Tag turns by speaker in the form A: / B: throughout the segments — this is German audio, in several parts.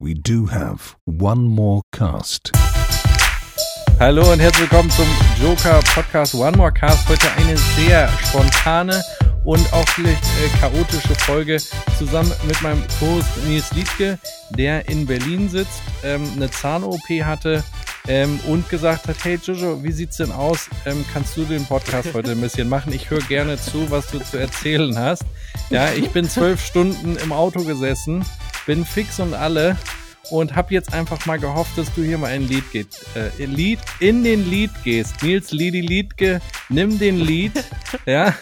A: we do have one more cast.
B: Hallo und herzlich willkommen zum Joker Podcast One More Cast. Heute eine sehr spontane und auch vielleicht äh, chaotische Folge zusammen mit meinem Co-Host Nils Liedke, der in Berlin sitzt, ähm, eine Zahn-OP hatte ähm, und gesagt hat, hey Jojo, wie sieht's denn aus? Ähm, kannst du den Podcast heute ein bisschen machen? Ich höre gerne zu, was du zu erzählen hast. Ja, ich bin zwölf Stunden im Auto gesessen, bin fix und alle und habe jetzt einfach mal gehofft, dass du hier mal ein Lied geht, äh, Lied in den Lied gehst. Nils Lidi Liedke, nimm den Lied, ja,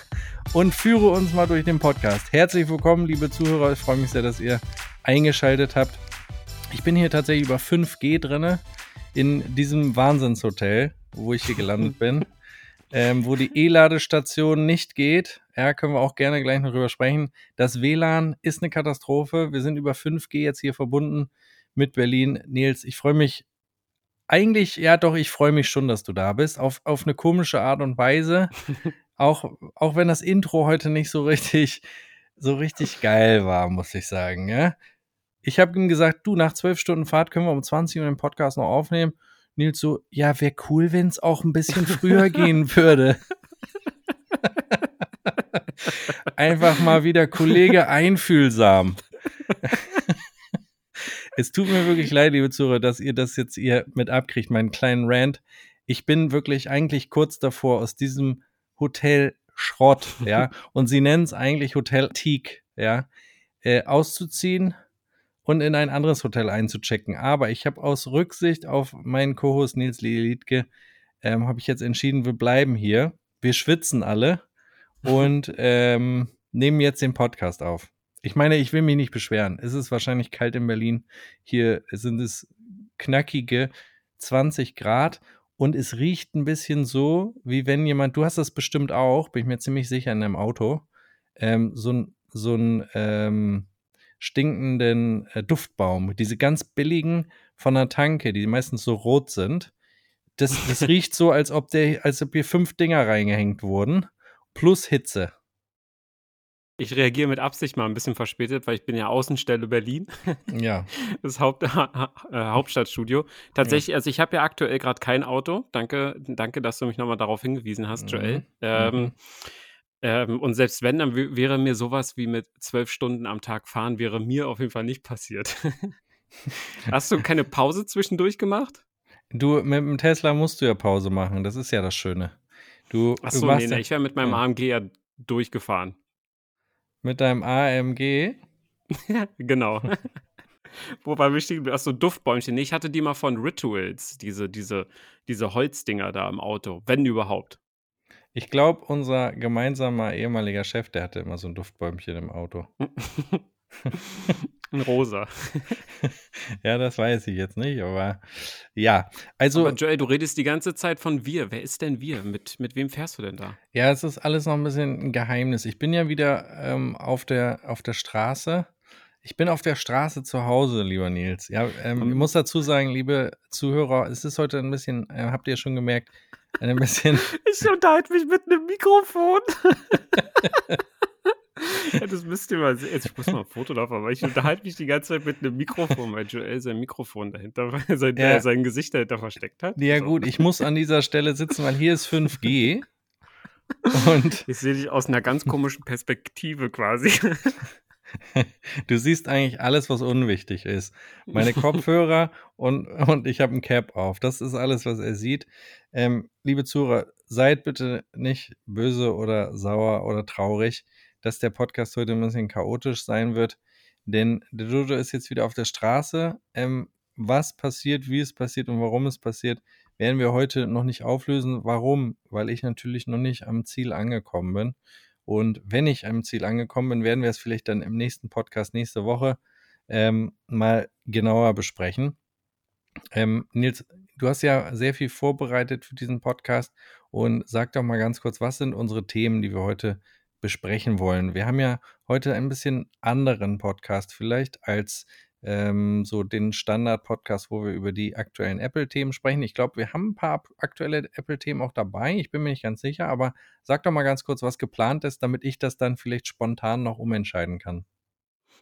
B: und führe uns mal durch den Podcast. Herzlich willkommen, liebe Zuhörer. Ich freue mich sehr, dass ihr eingeschaltet habt. Ich bin hier tatsächlich über 5G drinne in diesem Wahnsinnshotel, wo ich hier gelandet bin, ähm, wo die E-Ladestation nicht geht. Ja, können wir auch gerne gleich noch drüber sprechen. Das WLAN ist eine Katastrophe. Wir sind über 5G jetzt hier verbunden mit Berlin. Nils, ich freue mich eigentlich, ja doch, ich freue mich schon, dass du da bist. Auf, auf eine komische Art und Weise. auch, auch wenn das Intro heute nicht so richtig, so richtig geil war, muss ich sagen, ja. Ich habe ihm gesagt, du, nach zwölf Stunden Fahrt können wir um 20 Uhr den Podcast noch aufnehmen. Nils so, ja, wäre cool, wenn es auch ein bisschen früher gehen würde. Einfach mal wieder Kollege einfühlsam. es tut mir wirklich leid, liebe Zuhörer, dass ihr das jetzt hier mit abkriegt, meinen kleinen Rant. Ich bin wirklich eigentlich kurz davor, aus diesem Hotel Schrott, ja, und sie nennen es eigentlich Hotel Teak, ja, äh, auszuziehen und in ein anderes Hotel einzuchecken. Aber ich habe aus Rücksicht auf meinen Co-Host Nils Liedke, ähm, habe ich jetzt entschieden, wir bleiben hier. Wir schwitzen alle und ähm, nehmen jetzt den Podcast auf. Ich meine, ich will mich nicht beschweren. Es ist wahrscheinlich kalt in Berlin. Hier sind es knackige 20 Grad und es riecht ein bisschen so, wie wenn jemand, du hast das bestimmt auch, bin ich mir ziemlich sicher in deinem Auto, ähm, so ein, so ein ähm, stinkenden äh, Duftbaum. Diese ganz billigen von der Tanke, die meistens so rot sind. Das, das riecht so, als ob, der, als ob hier fünf Dinger reingehängt wurden. Plus Hitze.
C: Ich reagiere mit Absicht mal ein bisschen verspätet, weil ich bin ja Außenstelle Berlin.
B: Ja.
C: Das Haupt, äh, Hauptstadtstudio. Tatsächlich, ja. also ich habe ja aktuell gerade kein Auto. Danke, danke, dass du mich nochmal darauf hingewiesen hast, mhm. Joel. Ähm, mhm. Ähm, und selbst wenn, dann wäre mir sowas wie mit zwölf Stunden am Tag fahren, wäre mir auf jeden Fall nicht passiert. Hast du keine Pause zwischendurch gemacht?
B: Du, mit dem Tesla musst du ja Pause machen. Das ist ja das Schöne. Du,
C: Achso, nee, nee, ich wäre mit meinem ja. AMG ja durchgefahren.
B: Mit deinem AMG?
C: genau. Wobei wichtig, achso, Duftbäumchen. Nee, ich hatte die mal von Rituals, diese, diese, diese Holzdinger da im Auto, wenn überhaupt.
B: Ich glaube, unser gemeinsamer ehemaliger Chef, der hatte immer so ein Duftbäumchen im Auto.
C: ein rosa.
B: ja, das weiß ich jetzt nicht, aber ja. Also, aber
C: Joel, du redest die ganze Zeit von wir. Wer ist denn wir? Mit, mit wem fährst du denn da?
B: Ja, es ist alles noch ein bisschen ein Geheimnis. Ich bin ja wieder ähm, auf, der, auf der Straße. Ich bin auf der Straße zu Hause, lieber Nils. Ja, ähm, ich muss dazu sagen, liebe Zuhörer, es ist heute ein bisschen, äh, habt ihr schon gemerkt, ein bisschen.
C: ich unterhalte mich mit einem Mikrofon. ja, das müsst ihr mal sehen. Jetzt, ich muss mal ein Foto davon, aber ich unterhalte mich die ganze Zeit mit einem Mikrofon, weil Joel sein Mikrofon dahinter, sein, ja. sein Gesicht dahinter versteckt hat.
B: Ja, so. gut, ich muss an dieser Stelle sitzen, weil hier ist 5G. Und
C: ich sehe dich aus einer ganz komischen Perspektive quasi.
B: Du siehst eigentlich alles, was unwichtig ist. Meine Kopfhörer und, und ich habe ein Cap auf. Das ist alles, was er sieht. Ähm, liebe Zuhörer, seid bitte nicht böse oder sauer oder traurig, dass der Podcast heute ein bisschen chaotisch sein wird. Denn der Jojo ist jetzt wieder auf der Straße. Ähm, was passiert, wie es passiert und warum es passiert, werden wir heute noch nicht auflösen. Warum? Weil ich natürlich noch nicht am Ziel angekommen bin. Und wenn ich am Ziel angekommen bin, werden wir es vielleicht dann im nächsten Podcast nächste Woche ähm, mal genauer besprechen. Ähm, Nils, du hast ja sehr viel vorbereitet für diesen Podcast und sag doch mal ganz kurz, was sind unsere Themen, die wir heute besprechen wollen? Wir haben ja heute ein bisschen anderen Podcast vielleicht als ähm, so den Standard-Podcast, wo wir über die aktuellen Apple-Themen sprechen. Ich glaube, wir haben ein paar aktuelle Apple-Themen auch dabei. Ich bin mir nicht ganz sicher, aber sag doch mal ganz kurz, was geplant ist, damit ich das dann vielleicht spontan noch umentscheiden kann.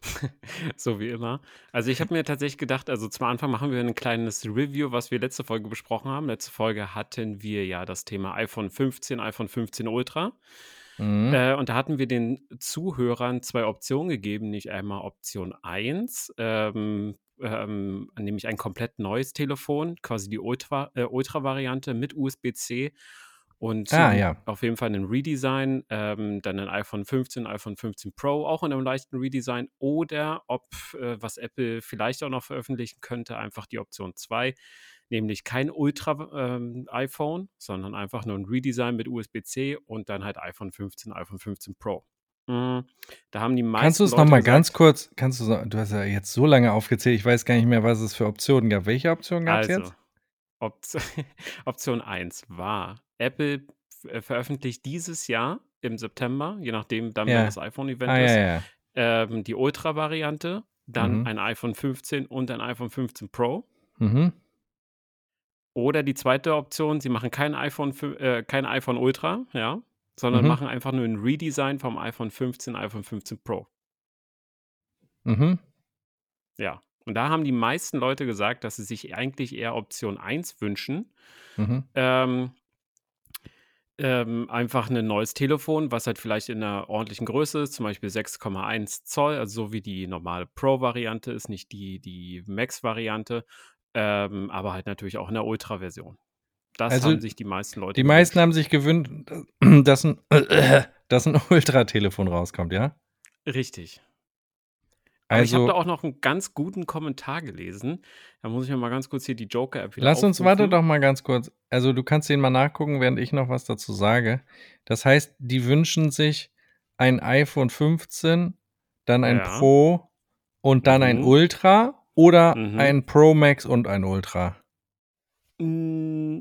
C: so wie immer. Also ich habe mir tatsächlich gedacht, also zum Anfang machen wir ein kleines Review, was wir letzte Folge besprochen haben. Letzte Folge hatten wir ja das Thema iPhone 15, iPhone 15 Ultra.
B: Mhm.
C: Äh, und da hatten wir den Zuhörern zwei Optionen gegeben, nicht einmal Option 1, ähm, ähm, nämlich ein komplett neues Telefon, quasi die Ultra, äh, Ultra-Variante mit USB-C und
B: Ah, ja.
C: auf jeden Fall ein Redesign, ähm, dann ein iPhone 15, iPhone 15 Pro, auch in einem leichten Redesign oder ob, äh, was Apple vielleicht auch noch veröffentlichen könnte, einfach die Option 2, nämlich kein Ultra-iPhone, sondern einfach nur ein Redesign mit USB-C und dann halt iPhone 15, iPhone 15 Pro. Mm, Da haben die meisten
B: Kannst du es nochmal ganz kurz, kannst du, du hast ja jetzt so lange aufgezählt, ich weiß gar nicht mehr, was es für Optionen gab. Welche Option gab es
C: Also,
B: jetzt?
C: Option, Option 1 war, Apple äh, veröffentlicht dieses Jahr im September, je nachdem dann,
B: Ja.
C: das iPhone-Event
B: Ah,
C: ist,
B: ja, ja.
C: ähm, die Ultra-Variante, dann
B: Mhm.
C: ein iPhone 15 und ein iPhone 15 Pro.
B: Mhm.
C: Oder die zweite Option, sie machen kein iPhone, äh, kein iPhone Ultra, ja, sondern
B: Mhm.
C: machen einfach nur ein Redesign vom iPhone 15, iPhone 15 Pro.
B: Mhm.
C: Ja. Und da haben die meisten Leute gesagt, dass sie sich eigentlich eher Option 1 wünschen.
B: Mhm.
C: Ähm, ähm, einfach ein neues Telefon, was halt vielleicht in einer ordentlichen Größe ist, zum Beispiel 6,1 Zoll, also so wie die normale Pro-Variante ist, nicht die, die Max-Variante, ähm, aber halt natürlich auch in der Ultra-Version. Das
B: Also,
C: haben sich die meisten Leute
B: Die meisten
C: gewünscht.
B: haben sich gewünscht, dass ein, dass ein Ultra-Telefon rauskommt, ja?
C: Richtig. Aber ich habe da
B: Also,
C: auch noch einen ganz guten Kommentar gelesen. Da muss ich mir mal ganz kurz hier die Joker-App wieder
B: lass uns, warte doch mal ganz kurz. Also, du kannst den mal nachgucken, während ich noch was dazu sage. Das heißt, die wünschen sich ein iPhone 15, dann ein
C: Ja.
B: Pro und dann ein
C: Mhm.
B: Ultra oder
C: Mhm.
B: ein Pro Max und ein Ultra.
C: Mm,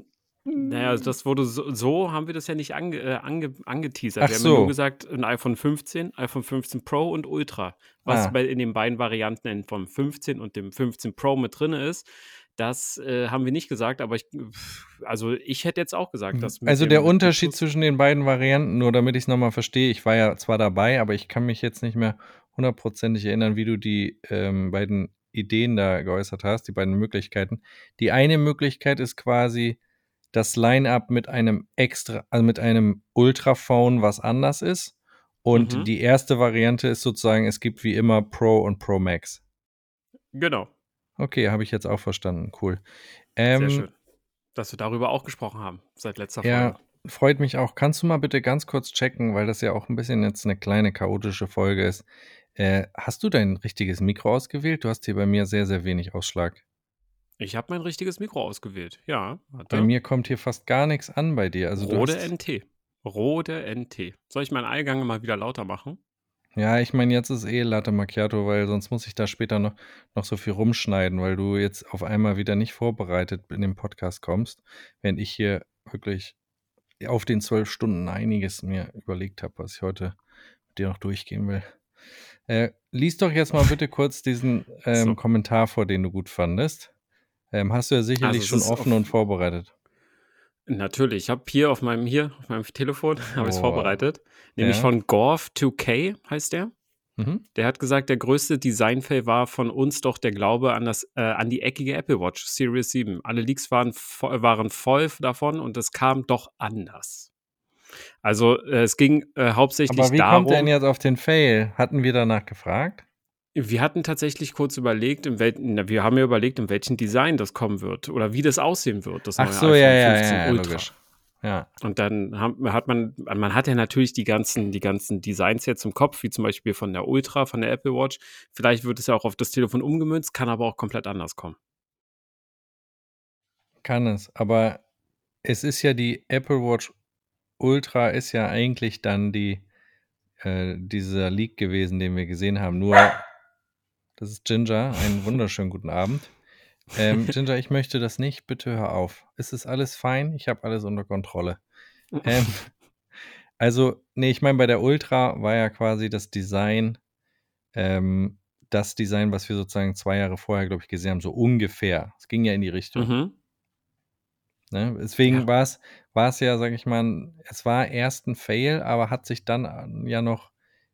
C: Naja, also das wurde so, so haben wir das ja nicht ange, äh, ange, angeteasert.
B: Ach
C: wir haben ja nur
B: so.
C: gesagt, ein iPhone 15, iPhone 15 Pro und Ultra. Was
B: Ah.
C: bei, in den beiden Varianten vom 15 und dem 15 Pro mit drin ist, das äh, haben wir nicht gesagt, aber ich, also ich hätte jetzt auch gesagt, dass mit
B: Also der Unterschied zwischen den beiden Varianten, nur damit ich es nochmal verstehe, ich war ja zwar dabei, aber ich kann mich jetzt nicht mehr hundertprozentig erinnern, wie du die ähm, beiden Ideen da geäußert hast, die beiden Möglichkeiten. Die eine Möglichkeit ist quasi das Line-up mit einem extra, also mit einem Ultraphone, was anders ist. Und
C: Mhm.
B: die erste Variante ist sozusagen, es gibt wie immer Pro und Pro Max.
C: Genau,
B: Okay, habe ich jetzt auch verstanden. Cool.
C: sehr
B: Ähm,
C: schön. Dass wir darüber auch gesprochen haben, seit letzter
B: Ja,
C: Folge.
B: freut mich auch. Kannst du mal bitte ganz kurz checken, weil das ja auch ein bisschen jetzt eine kleine chaotische Folge ist. Äh, hast du dein richtiges Mikro ausgewählt? Du hast hier bei mir sehr, sehr wenig Ausschlag.
C: Ich habe mein richtiges Mikro ausgewählt. Ja,
B: Bei mir kommt hier fast gar nichts an bei dir. Also
C: Rode
B: hast,
C: NT. Rode NT. Soll ich meinen Eingang mal wieder lauter machen?
B: ja, ich meine, jetzt ist eh Latte Macchiato, weil sonst muss ich da später noch, noch so viel rumschneiden, weil du jetzt auf einmal wieder nicht vorbereitet in den Podcast kommst, während ich hier wirklich auf den zwölf Stunden einiges mir überlegt habe, was ich heute mit dir noch durchgehen will. Äh, lies doch jetzt mal bitte kurz diesen ähm,
C: So.
B: Kommentar vor, den du gut fandest. Ähm, hast du ja sicherlich
C: Also
B: schon offen und vorbereitet.
C: Natürlich, ich habe hier auf meinem hier auf meinem Telefon habe ich es vorbereitet, nämlich
B: Ja.
C: von Gorf2K heißt der.
B: Mhm.
C: Der hat gesagt, der größte Designfail war von uns doch der Glaube an das äh, an die eckige Apple Watch Series 7. Alle Leaks waren waren voll davon und es kam doch anders. Also äh, es ging äh, hauptsächlich
B: Aber wie
C: darum.
B: kommt denn jetzt auf den Fail? Hatten wir danach gefragt?
C: Wir hatten tatsächlich kurz überlegt, in wel na, wir haben ja überlegt, in welchem Design das kommen wird oder wie das aussehen wird. Das
B: Ach
C: neue
B: so,
C: iPhone
B: ja, ja,
C: 15
B: ja, ja,
C: Ultra.
B: logisch. Ja.
C: Und dann hat man, man hat ja natürlich die ganzen, die ganzen Designs jetzt im Kopf, wie zum Beispiel von der Ultra, von der Apple Watch. Vielleicht wird es ja auch auf das Telefon umgemünzt, kann aber auch komplett anders kommen.
B: Kann es. Aber es ist ja die Apple Watch Ultra ist ja eigentlich dann die äh, dieser Leak gewesen, den wir gesehen haben. Nur, das ist Ginger. Einen wunderschönen guten Abend. Ähm, Ginger, ich möchte das nicht. Bitte hör auf. Es ist alles fein. Ich habe alles unter Kontrolle. Ähm, also, nee, ich meine, bei der Ultra war ja quasi das Design, ähm, das Design, was wir sozusagen zwei Jahre vorher, glaube ich, gesehen haben, so ungefähr. Es ging ja in die Richtung.
C: Mhm.
B: Ne? Deswegen
C: Ja.
B: war es war es ja, sag ich mal, es war erst ein Fail, aber hat sich dann ja noch,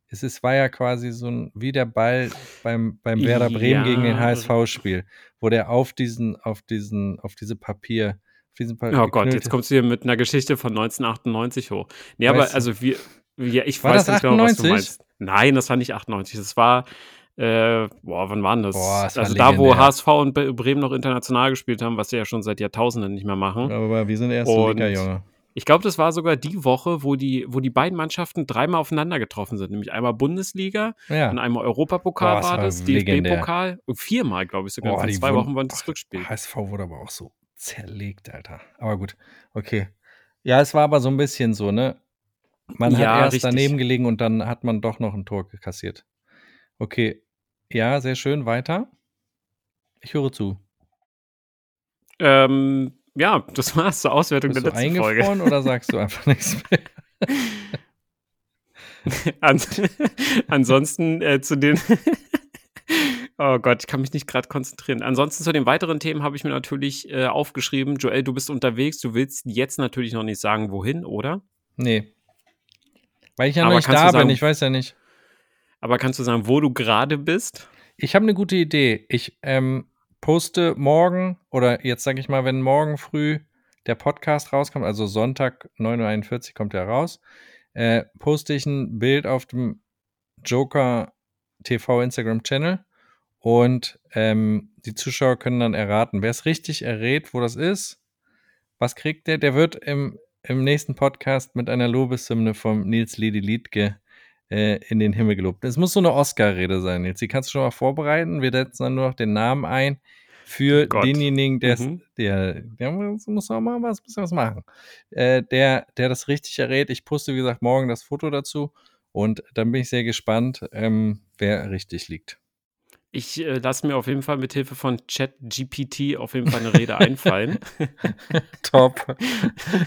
B: es ist, war ja quasi so ein, wie der Ball beim, beim Werder Bremen
C: Ja.
B: gegen den HSV-Spiel, wo der auf diesen, auf diesen, auf diese Papier, auf diesen Papier
C: Oh Gott, jetzt kommst du hier mit einer Geschichte von 1998 hoch. Nee, aber
B: Weißt du-
C: also wir, wir ich
B: War
C: weiß nicht genau, was du
B: 98?
C: meinst. Nein, das war nicht 98. Das war, äh, boah, wann war denn das?
B: Boah, das war
C: also da, wo
B: legendär.
C: HSV und Bre- Bremen noch international gespielt haben, was sie ja schon seit Jahrtausenden nicht mehr machen.
B: Aber wir sind erste
C: Und-
B: Liga, Junge.
C: Ich glaube, das war sogar die Woche, wo die, wo die beiden Mannschaften dreimal aufeinander getroffen sind. Nämlich einmal Bundesliga
B: Ja.
C: und einmal Europapokal
B: Boah,
C: war das,
B: legendär.
C: DFB-Pokal. Viermal, glaube ich, sogar.
B: Boah,
C: Vor zwei Wochen war das Rückspiel.
B: HSV wurde aber auch so zerlegt, Alter. Aber gut, okay. Ja, es war aber so ein bisschen so, ne? Man
C: Ja,
B: hat erst
C: richtig.
B: daneben gelegen und dann hat man doch noch ein Tor kassiert. Okay. Ja, sehr schön. Weiter. Ich höre zu.
C: Ähm, ja, das war's zur Auswertung
B: Bist
C: der
B: du
C: letzten Folge.
B: eingefroren oder sagst du einfach nichts mehr?
C: An ansonsten äh, zu den. oh Gott, ich kann mich nicht gerade konzentrieren. Ansonsten zu den weiteren Themen habe ich mir natürlich äh, aufgeschrieben. Joel, du bist unterwegs. Du willst jetzt natürlich noch nicht sagen, wohin, oder?
B: Nee. Weil ich ja
C: Aber
B: noch nicht da
C: du
B: bin,
C: sagen-
B: ich weiß ja nicht.
C: Aber kannst du sagen, wo du gerade bist?
B: Ich habe eine gute Idee. Ich ähm, poste morgen oder jetzt sage ich mal, wenn morgen früh der Podcast rauskommt, also Sonntag 9.41 Uhr kommt er raus, äh, poste ich ein Bild auf dem Joker TV Instagram Channel und ähm, die Zuschauer können dann erraten. Wer es richtig errät, wo das ist, was kriegt der? Der wird im, im nächsten Podcast mit einer Lobeshymne vom Nils Ledi Liedke äh, in den Himmel gelobt. Es muss so eine Oscar-Rede sein jetzt. Die kannst du schon mal vorbereiten. Wir setzen dann nur noch den Namen ein für
C: Gott.
B: denjenigen, der,
C: Mhm.
B: der, der muss auch mal was, bisschen was machen. Äh, der, der das richtig errät. Ich poste, wie gesagt, morgen das Foto dazu. Und dann bin ich sehr gespannt, ähm, wer richtig liegt.
C: Ich äh, lasse mir auf jeden Fall mit Hilfe von ChatGPT auf jeden Fall eine Rede einfallen.
B: Top.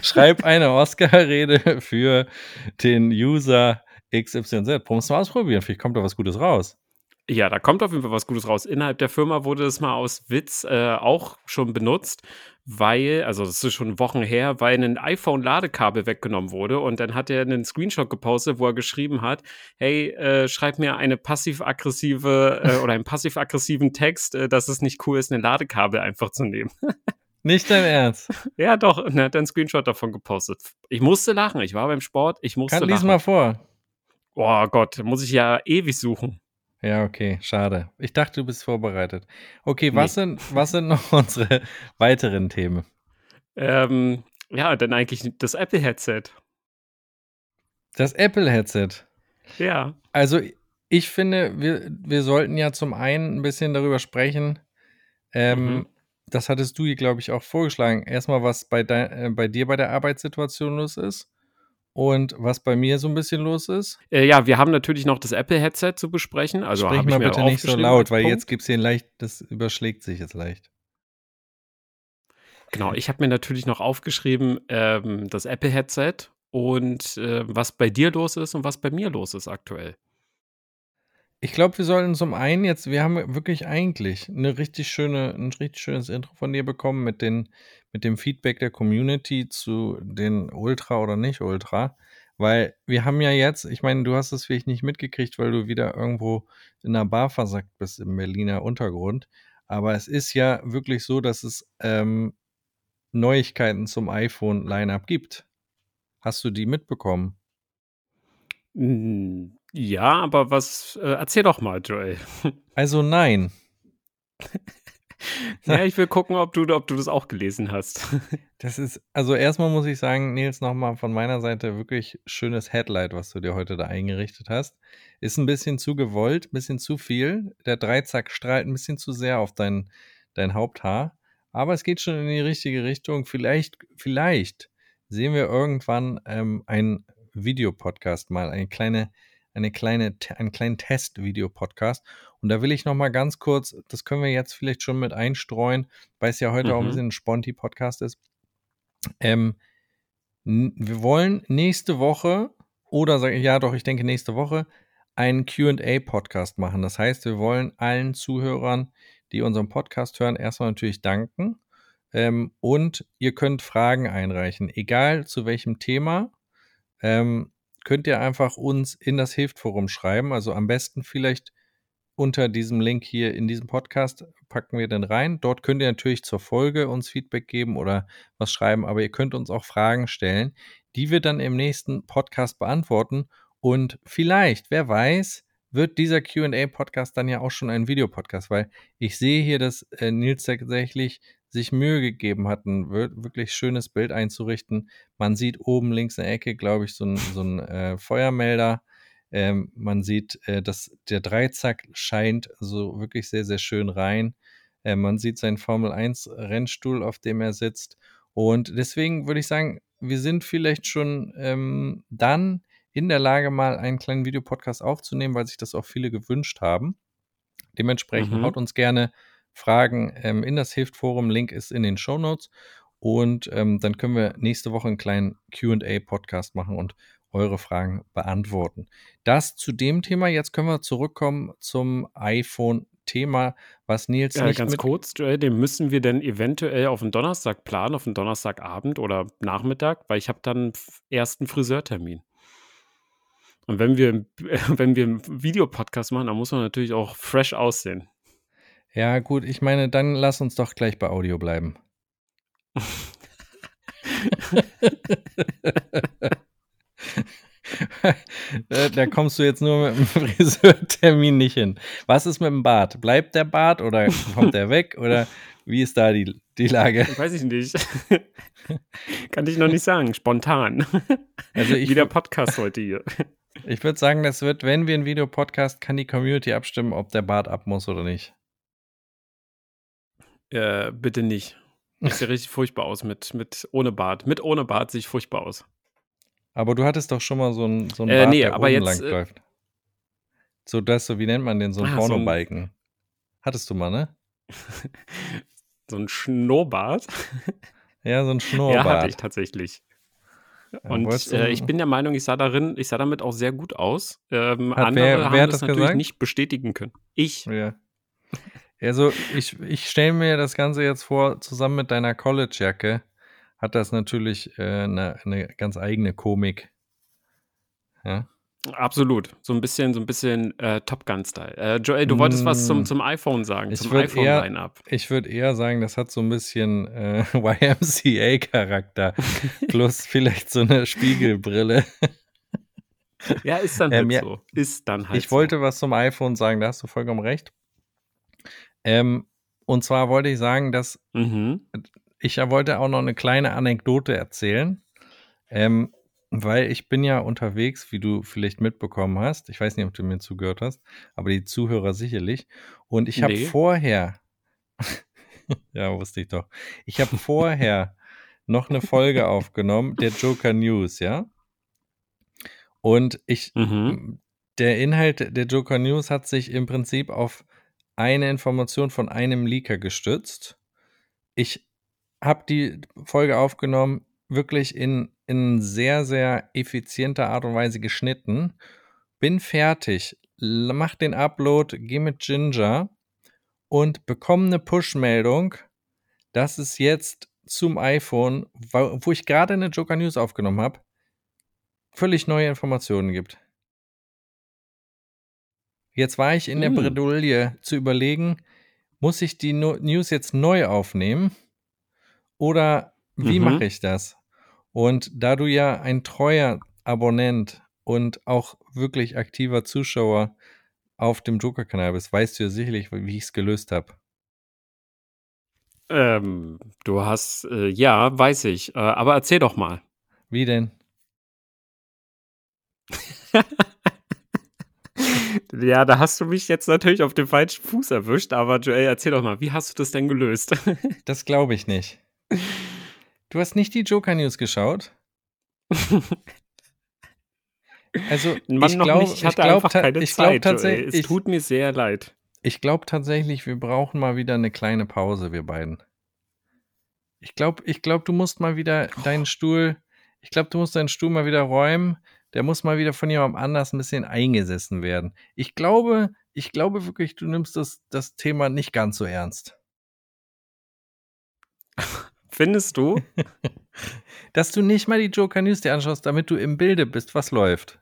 B: Schreib eine Oscar-Rede für den User XYZ. Muss mal ausprobieren. Vielleicht kommt da was Gutes raus.
C: Ja, da kommt auf jeden Fall was Gutes raus. Innerhalb der Firma wurde es mal aus Witz äh, auch schon benutzt, weil, also das ist schon Wochen her, weil ein iPhone-Ladekabel weggenommen wurde und dann hat er einen Screenshot gepostet, wo er geschrieben hat, hey, äh, schreib mir eine passiv-aggressive äh, oder einen passiv-aggressiven Text, äh, dass es nicht cool ist, ein Ladekabel einfach zu nehmen.
B: Nicht dein Ernst.
C: ja, doch, und er hat einen Screenshot davon gepostet. Ich musste lachen, ich war beim Sport, ich musste
B: Kann, lies
C: lachen.
B: mal vor.
C: Oh Gott, muss ich ja ewig suchen.
B: Ja, okay, schade. Ich dachte, du bist vorbereitet. Okay, was, sind, was sind noch unsere weiteren Themen?
C: Ähm, ja, dann eigentlich das Apple-Headset.
B: Das Apple-Headset.
C: Ja.
B: Also, ich finde, wir, wir sollten ja zum einen ein bisschen darüber sprechen. Ähm,
C: Mhm.
B: Das hattest du, glaube ich, auch vorgeschlagen. Erstmal, was bei, dei- äh, bei dir bei der Arbeitssituation los ist und was bei mir so ein bisschen los ist.
C: Äh, ja, wir haben natürlich noch das Apple-Headset zu besprechen. Also
B: Sprich mal
C: mir
B: bitte nicht so laut, weil
C: Punkt.
B: jetzt gibt es hier ein leicht, das überschlägt sich jetzt leicht.
C: Genau, ich habe mir natürlich noch aufgeschrieben, ähm, das Apple-Headset und äh, was bei dir los ist und was bei mir los ist aktuell.
B: Ich glaube, wir sollten zum einen jetzt, wir haben wirklich eigentlich eine richtig schöne, ein richtig schönes Intro von dir bekommen mit, den, mit dem Feedback der Community zu den Ultra oder nicht Ultra. Weil wir haben ja jetzt, ich meine, du hast es vielleicht nicht mitgekriegt, weil du wieder irgendwo in einer Bar versackt bist im Berliner Untergrund. Aber es ist ja wirklich so, dass es ähm, Neuigkeiten zum iPhone-Line-Up gibt. Hast du die mitbekommen?
C: Ja, aber was, äh, erzähl doch mal, Joel.
B: Also nein.
C: ja, ich will gucken, ob du, ob du das auch gelesen hast.
B: Das ist, also erstmal muss ich sagen, Nils, nochmal von meiner Seite wirklich schönes Headlight, was du dir heute da eingerichtet hast. Ist ein bisschen zu gewollt, ein bisschen zu viel. Der Dreizack strahlt ein bisschen zu sehr auf dein, dein Haupthaar. Aber es geht schon in die richtige Richtung. Vielleicht, vielleicht sehen wir irgendwann ähm, einen Videopodcast mal, eine kleine, eine kleine, einen kleinen Test-Video-Podcast. Und da will ich noch mal ganz kurz, das können wir jetzt vielleicht schon mit einstreuen, weil es ja heute auch ein
C: Mhm.
B: bisschen ein Sponti-Podcast ist. Ähm, wir wollen nächste Woche oder sag ich, ja doch, ich denke nächste Woche einen QA-Podcast machen. Das heißt, wir wollen allen Zuhörern, die unseren Podcast hören, erstmal natürlich danken. Ähm, und ihr könnt Fragen einreichen, egal zu welchem Thema. Ähm, könnt ihr einfach uns in das Hilftforum schreiben. Also am besten vielleicht unter diesem Link hier in diesem Podcast packen wir den rein. Dort könnt ihr natürlich zur Folge uns Feedback geben oder was schreiben, aber ihr könnt uns auch Fragen stellen, die wir dann im nächsten Podcast beantworten. Und vielleicht, wer weiß, wird dieser QA-Podcast dann ja auch schon ein Videopodcast, weil ich sehe hier, dass äh, Nils tatsächlich sich Mühe gegeben hat, ein wirklich schönes Bild einzurichten. Man sieht oben links in der Ecke, glaube ich, so ein, so ein äh, Feuermelder. Ähm, man sieht, äh, dass der Dreizack scheint so wirklich sehr, sehr schön rein. Äh, man sieht seinen Formel 1 Rennstuhl, auf dem er sitzt. Und deswegen würde ich sagen, wir sind vielleicht schon ähm, dann in der Lage, mal einen kleinen Videopodcast aufzunehmen, weil sich das auch viele gewünscht haben. Dementsprechend mhm. haut uns gerne Fragen ähm, in das Hilft-Forum. Link ist in den Show Notes. Und ähm, dann können wir nächste Woche einen kleinen QA-Podcast machen und eure Fragen beantworten. Das zu dem Thema. Jetzt können wir zurückkommen zum iPhone-Thema, was Nils
C: ja, nicht ganz kurz, Joel, den müssen wir denn eventuell auf den Donnerstag planen, auf den Donnerstagabend oder Nachmittag, weil ich habe dann ersten Friseurtermin. Und wenn wir, wenn wir einen Videopodcast machen, dann muss man natürlich auch fresh aussehen.
B: Ja, gut, ich meine, dann lass uns doch gleich bei Audio bleiben. da, kommst du jetzt nur mit dem Friseurtermin nicht hin. Was ist mit dem Bart? Bleibt der Bart oder kommt der weg? Oder wie ist da die, die Lage?
C: Weiß ich nicht. Kann ich noch nicht sagen. Spontan. Also ich, Wie der Podcast heute hier.
B: Ich würde sagen, das wird, wenn wir einen Videopodcast, kann die Community abstimmen, ob der Bart ab muss oder nicht.
C: Äh, bitte nicht. Das sieht richtig furchtbar aus mit, mit ohne Bart. Mit ohne Bart sehe ich furchtbar aus.
B: Aber du hattest doch schon mal so einen so äh, Bart, nee, der aber oben jetzt, lang äh, läuft. So das, so wie nennt man den, so ein ah, Pornobalken. So ein, Hattest du mal, ne?
C: so ein Schnurrbart?
B: ja, so ein Schnurrbart. Ja, hatte
C: ich tatsächlich. Und äh, ich bin der Meinung, ich sah darin, ich sah damit auch sehr gut aus. Ähm,
B: hat andere wer, wer haben
C: das,
B: das
C: natürlich nicht bestätigen können. Ich.
B: Ja. Also ich, ich stelle mir das Ganze jetzt vor, zusammen mit deiner College-Jacke hat das natürlich äh, eine, eine ganz eigene Komik. Ja.
C: Absolut. So ein bisschen, so ein bisschen äh, Top Gun-Style. Äh, Joel, du wolltest mm, was zum, mm. zum iPhone sagen,
B: ich
C: zum iPhone-Line-Up.
B: Ich würde eher sagen, das hat so ein bisschen äh, YMCA-Charakter. Plus vielleicht so eine Spiegelbrille.
C: ja, ist dann halt ähm, so. Ist dann halt
B: Ich so. wollte was zum iPhone sagen, da hast du vollkommen recht. Ähm, und zwar wollte ich sagen, dass mhm. ich wollte auch noch eine kleine Anekdote erzählen. Ähm, weil ich bin ja unterwegs, wie du vielleicht mitbekommen hast. Ich weiß nicht, ob du mir zugehört hast, aber die Zuhörer sicherlich. Und ich habe nee. vorher, ja, wusste ich doch, ich habe vorher noch eine Folge aufgenommen, der Joker News, ja. Und ich, mhm. der Inhalt der Joker News hat sich im Prinzip auf eine Information von einem Leaker gestützt. Ich habe die Folge aufgenommen, wirklich in, in sehr, sehr effizienter Art und Weise geschnitten. Bin fertig, mach den Upload, geh mit Ginger und bekomme eine Push-Meldung, dass es jetzt zum iPhone, wo ich gerade eine Joker News aufgenommen habe, völlig neue Informationen gibt. Jetzt war ich in der hm. Bredouille zu überlegen, muss ich die no News jetzt neu aufnehmen oder wie mhm. mache ich das? Und da du ja ein treuer Abonnent und auch wirklich aktiver Zuschauer auf dem Joker-Kanal bist, weißt du ja sicherlich, wie ich es gelöst habe.
C: Ähm, du hast, äh, ja, weiß ich. Äh, aber erzähl doch mal.
B: Wie denn?
C: Ja, da hast du mich jetzt natürlich auf dem falschen Fuß erwischt, aber Joel, erzähl doch mal, wie hast du das denn gelöst?
B: Das glaube ich nicht. Du hast nicht die Joker News geschaut?
C: Also, Mann, ich glaube, ich ich glaub, keine ich Zeit. Tatsächlich, es tut mir sehr leid.
B: Ich glaube tatsächlich, wir brauchen mal wieder eine kleine Pause, wir beiden. Ich glaube, ich glaube, du musst mal wieder deinen Stuhl, ich glaube, du musst deinen Stuhl mal wieder räumen der muss mal wieder von jemandem anders ein bisschen eingesessen werden. Ich glaube, ich glaube wirklich, du nimmst das, das Thema nicht ganz so ernst.
C: Findest du?
B: Dass du nicht mal die Joker News dir anschaust, damit du im Bilde bist, was läuft.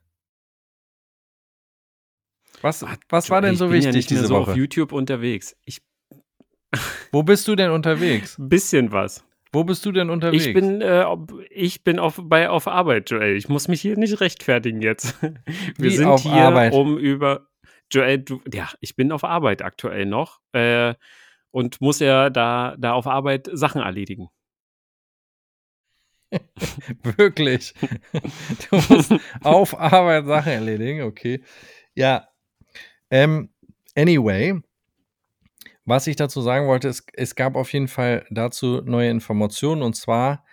B: Was, was war denn so wichtig
C: ich bin ja nicht
B: diese
C: so
B: Woche?
C: auf YouTube unterwegs. Ich
B: Wo bist du denn unterwegs?
C: bisschen was.
B: Wo bist du denn unterwegs?
C: Ich bin, äh, ich bin auf, bei, auf Arbeit, Joel. Ich muss mich hier nicht rechtfertigen jetzt. Wir
B: Wie
C: sind hier,
B: Arbeit?
C: um über. Joel, du, ja, ich bin auf Arbeit aktuell noch äh, und muss ja da, da auf Arbeit Sachen erledigen.
B: Wirklich. Du musst auf Arbeit Sachen erledigen, okay. Ja. Ähm, anyway, was ich dazu sagen wollte, ist, es gab auf jeden Fall dazu neue Informationen und zwar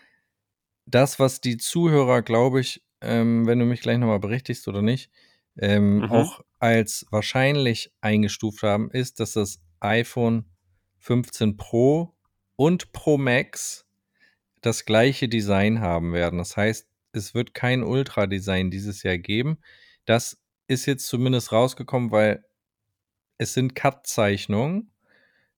B: das, was die Zuhörer, glaube ich, ähm, wenn du mich gleich nochmal berichtigst oder nicht, ähm,
C: Mhm.
B: auch als wahrscheinlich eingestuft haben, ist, dass das iPhone 15 Pro und Pro Max das gleiche Design haben werden. Das heißt, es wird kein Ultra-Design dieses Jahr geben. Das ist jetzt zumindest rausgekommen, weil es sind Cut-Zeichnungen.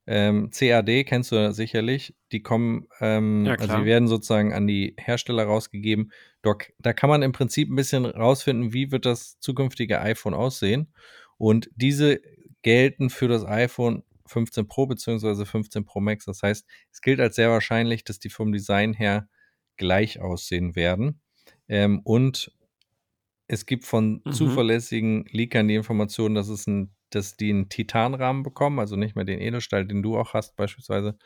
B: Ähm, CAD kennst du sicherlich. Die kommen, ähm,
C: Ja,
B: also die werden sozusagen an die Hersteller rausgegeben. Dort, da kann man im Prinzip ein bisschen rausfinden, wie wird das zukünftige iPhone aussehen. Und diese gelten für das iPhone 15 Pro bzw. 15 Pro Max. Das heißt, es gilt als sehr wahrscheinlich, dass die vom Design her gleich aussehen werden. Ähm, und es gibt von
C: Mhm.
B: zuverlässigen Leakern die Information, dass es ein, dass die einen Titanrahmen bekommen, also nicht mehr den Edelstahl, den du auch hast beispielsweise,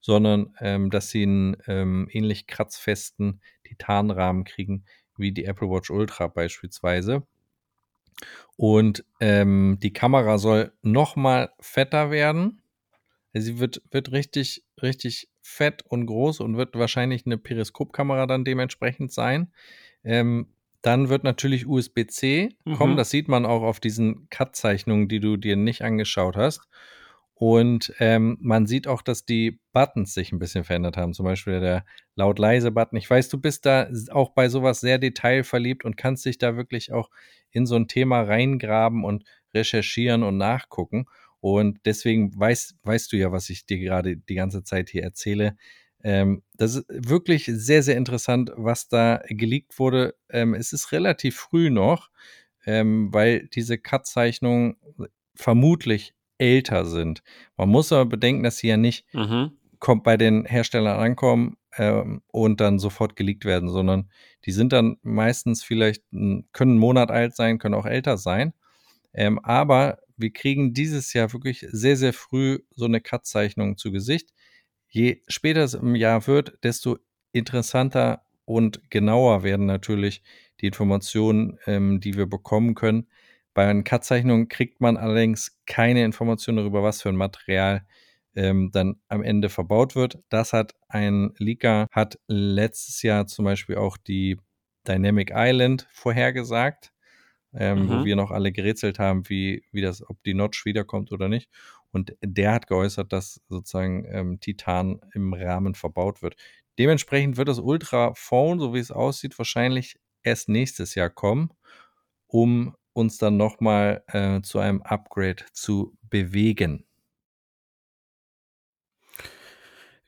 B: sondern ähm, dass sie einen ähm, ähnlich kratzfesten Titanrahmen kriegen wie die Apple Watch Ultra beispielsweise. Und ähm, die Kamera soll noch mal fetter werden. Sie wird, wird richtig, richtig fett und groß und wird wahrscheinlich eine Periskopkamera dann dementsprechend sein. Ähm, dann wird natürlich USB-C kommen.
C: Mhm.
B: Das sieht man auch auf diesen Cut-Zeichnungen, die du dir nicht angeschaut hast. Und ähm, man sieht auch, dass die Buttons sich ein bisschen verändert haben. Zum Beispiel der laut-leise-Button. Ich weiß, du bist da auch bei sowas sehr detailverliebt und kannst dich da wirklich auch in so ein Thema reingraben und recherchieren und nachgucken. Und deswegen weißt, weißt du ja, was ich dir gerade die ganze Zeit hier erzähle. Ähm, das ist wirklich sehr, sehr interessant, was da geleakt wurde. Ähm, es ist relativ früh noch, ähm, weil diese Cut-Zeichnungen vermutlich älter sind. Man muss aber bedenken, dass sie ja nicht
C: Mhm.
B: kommt bei den Herstellern ankommen ähm, und dann sofort geleakt werden, sondern die sind dann meistens vielleicht, können einen Monat alt sein, können auch älter sein. Ähm, aber wir kriegen dieses Jahr wirklich sehr, sehr früh so eine Cut-Zeichnung zu Gesicht. Je später es im Jahr wird, desto interessanter und genauer werden natürlich die Informationen, ähm, die wir bekommen können. Bei einer Cut-Zeichnung kriegt man allerdings keine Informationen darüber, was für ein Material ähm, dann am Ende verbaut wird. Das hat ein Leaker, hat letztes Jahr zum Beispiel auch die Dynamic Island vorhergesagt, ähm, wo
C: Mhm.
B: wir noch alle gerätselt haben, wie, wie das, ob die Notch wiederkommt oder nicht. Und der hat geäußert, dass sozusagen ähm, Titan im Rahmen verbaut wird. Dementsprechend wird das Ultra Phone, so wie es aussieht, wahrscheinlich erst nächstes Jahr kommen, um uns dann nochmal äh, zu einem Upgrade zu bewegen.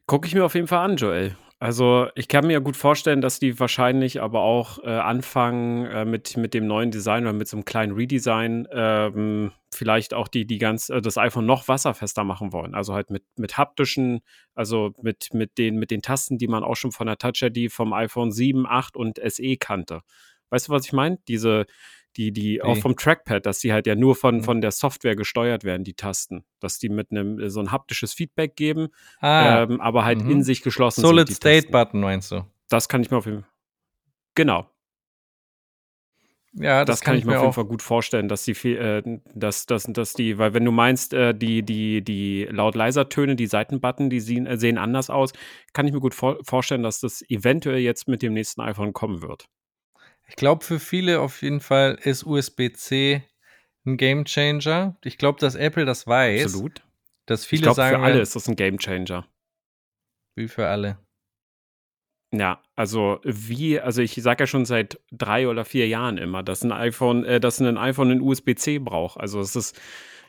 C: Gucke ich mir auf jeden Fall an, Joel. Also ich kann mir gut vorstellen, dass die wahrscheinlich aber auch äh, anfangen äh, mit, mit dem neuen Design oder mit so einem kleinen Redesign ähm, vielleicht auch die, die ganz, äh, das iPhone noch wasserfester machen wollen. Also halt mit, mit haptischen, also mit, mit, den, mit den Tasten, die man auch schon von der Touch ID vom iPhone 7, 8 und SE kannte. Weißt du, was ich meine? Diese, die, die, auch vom Trackpad, dass die halt ja nur von,
B: Mhm.
C: von der Software gesteuert werden, die Tasten. Dass die mit einem so ein haptisches Feedback geben,
B: Ah,
C: ähm, aber halt
B: mhm.
C: in sich geschlossen
B: Solid
C: sind. die
B: State
C: Tasten.
B: Button meinst du?
C: Das kann ich mir auf jeden Fall. Genau,
B: Ja,
C: das, kann ich mir auf jeden Fall gut vorstellen, dass die, äh, dass, dass, dass die, weil wenn du meinst, äh, die, die, die laut-leiser-Töne, die Seitenbutton, die sehen, äh, sehen anders aus, kann ich mir gut vor vorstellen, dass das eventuell jetzt mit dem nächsten iPhone kommen wird.
B: Ich glaube, für viele auf jeden Fall ist USB-C ein Gamechanger. Ich glaube, dass Apple das weiß.
C: Absolut.
B: Dass
C: Ich
B: viele
C: glaube,
B: sagen,
C: für alle ist das ein Gamechanger.
B: wie für alle.
C: Ja, also wie, also ich sage ja schon seit drei oder vier Jahren immer, dass ein iPhone, äh, dass ein iPhone einen USB-C braucht. Also es ist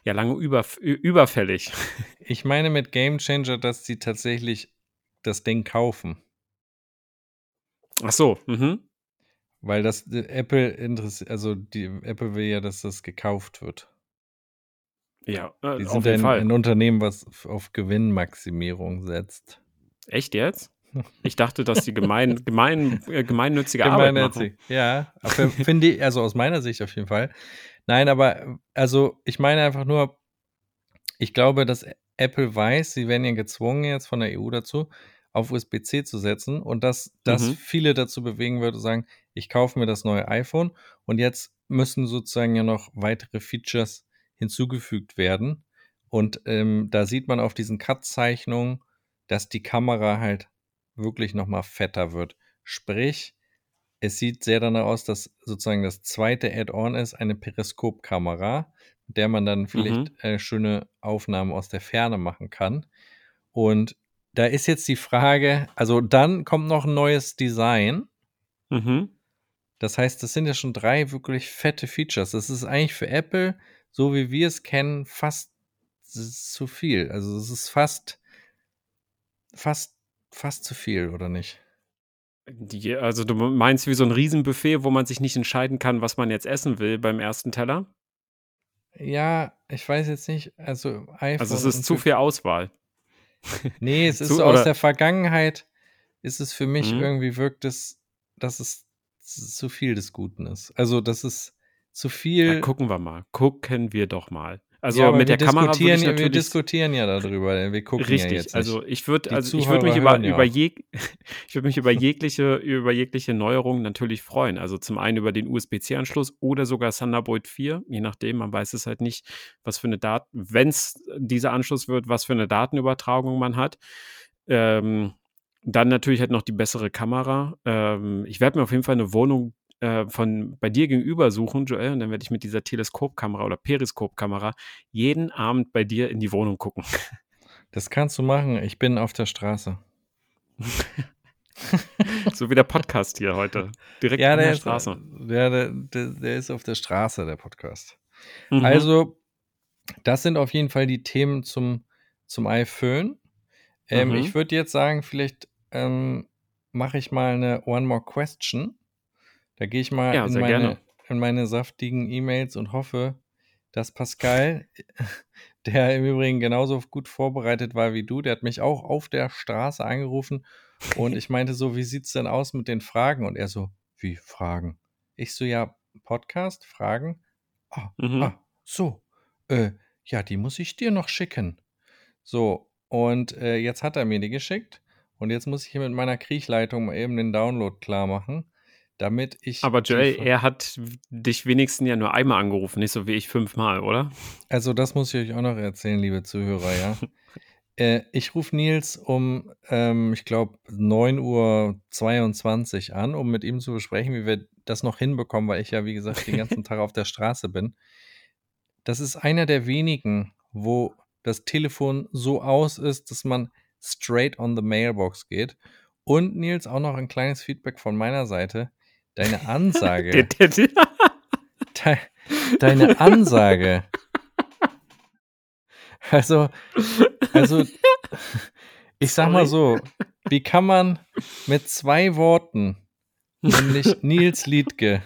C: ja lange über, überfällig.
B: Ich meine mit Gamechanger, dass sie tatsächlich das Ding kaufen.
C: Ach so, mhm.
B: Weil das äh, Apple interessiert, also die Apple will ja, dass das gekauft wird.
C: Ja, äh,
B: Die
C: auf
B: sind
C: jeden
B: ein,
C: Fall.
B: ein Unternehmen, was auf Gewinnmaximierung setzt.
C: Echt jetzt? Ich dachte, dass die gemein, gemein, äh, gemeinnützige Arbeit machen.
B: Ja, finde ich, also aus meiner Sicht auf jeden Fall. Nein, aber also ich meine einfach nur, ich glaube, dass Apple weiß, sie werden ja gezwungen jetzt von der EU dazu, auf USB-C zu setzen und dass das
C: Mhm.
B: viele dazu bewegen würde, sagen, ich kaufe mir das neue iPhone und jetzt müssen sozusagen ja noch weitere Features hinzugefügt werden. Und ähm, da sieht man auf diesen Cut-Zeichnungen, dass die Kamera halt wirklich nochmal fetter wird. Sprich, es sieht sehr danach aus, dass sozusagen das zweite Add-on ist, eine Periskopkamera, mit der man dann vielleicht äh, schöne Aufnahmen aus der Ferne machen kann. Und da ist jetzt die Frage, also dann kommt noch ein neues Design.
C: Mhm.
B: Das heißt, das sind ja schon drei wirklich fette Features. Das ist eigentlich für Apple, so wie wir es kennen, fast zu viel. Also es ist fast, fast, fast zu viel, oder nicht?
C: Die, also du meinst wie so ein Riesenbuffet, wo man sich nicht entscheiden kann, was man jetzt essen will beim ersten Teller?
B: Ja, ich weiß jetzt nicht. Also iPhone.
C: Also es ist zu viel Auswahl.
B: Nee, es ist so aus der Vergangenheit, ist es für mich
C: Mhm.
B: irgendwie wirkt es, dass es zu viel des Guten ist. Also das ist zu viel.
C: Ja, gucken wir mal. Gucken wir doch mal. Also
B: Ja,
C: mit der Kamera würde ich
B: ja- wir
C: natürlich
B: diskutieren ja darüber. denn Wir gucken
C: Richtig,
B: ja jetzt.
C: also ich würde, also ich würde mich über,
B: ja
C: über, jeg, ich würde mich über jegliche, über jegliche Neuerungen natürlich freuen. Also zum einen über den USB-C-Anschluss oder sogar Thunderbolt 4, je nachdem, man weiß es halt nicht, was für eine Daten, wenn es dieser Anschluss wird, was für eine Datenübertragung man hat. Ähm, dann natürlich halt noch die bessere Kamera. Ähm, ich werde mir auf jeden Fall eine Wohnung äh, von bei dir gegenüber suchen, Joel, und dann werde ich mit dieser Teleskopkamera oder Periskopkamera jeden Abend bei dir in die Wohnung gucken.
B: Das kannst du machen. Ich bin auf der Straße.
C: So wie der Podcast hier heute. Direkt
B: Ja,
C: an
B: der
C: der
B: ist,
C: Straße.
B: der, der, der, der ist auf der Straße, der Podcast.
C: Mhm.
B: Also, das sind auf jeden Fall die Themen zum, zum iPhone. Ähm,
C: Mhm.
B: Ich würde jetzt sagen, vielleicht ähm, mache ich mal eine One More Question. Da gehe ich mal
C: Ja,
B: in, meine, in meine saftigen E-Mails und hoffe, dass Pascal, der im Übrigen genauso gut vorbereitet war wie du, der hat mich auch auf der Straße angerufen und ich meinte so, wie sieht's denn aus mit den Fragen? Und er so, wie Fragen? Ich so, ja, Podcast, Fragen? Ah,
C: Mhm.
B: ah so, äh, ja, die muss ich dir noch schicken. So, und äh, jetzt hat er mir die geschickt und jetzt muss ich hier mit meiner Kriechleitung eben den Download klar machen, damit ich.
C: Aber
B: Fra-
C: er hat dich wenigstens ja nur einmal angerufen, nicht so wie ich fünfmal, oder?
B: Also, das muss ich euch auch noch erzählen, liebe Zuhörer, ja. äh, ich rufe Nils um, ähm, ich glaube, 9.22 Uhr an, um mit ihm zu besprechen, wie wir das noch hinbekommen, weil ich ja, wie gesagt, den ganzen Tag auf der Straße bin. Das ist einer der wenigen, wo das Telefon so aus ist, dass man straight on the mailbox geht. Und Nils, auch noch ein kleines Feedback von meiner Seite. Deine Ansage. De deine Ansage. Also, also, ich sag mal so, wie kann man mit zwei Worten, nämlich Nils Liedke,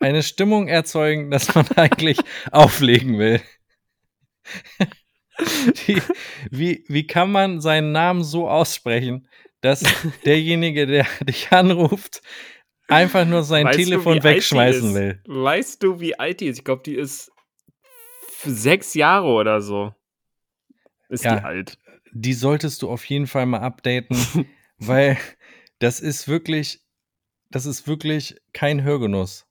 B: eine Stimmung erzeugen, dass man eigentlich auflegen will? Die, wie, wie kann man seinen Namen so aussprechen, dass derjenige, der dich anruft, einfach nur sein
C: Weißt du,
B: Telefon
C: die
B: wegschmeißen will?
C: Weißt du, wie alt die ist? Ich glaube, die ist sechs Jahre oder so. Ist
B: Ja.
C: die alt.
B: die solltest du auf jeden Fall mal updaten, weil das ist wirklich, das ist wirklich kein Hörgenuss.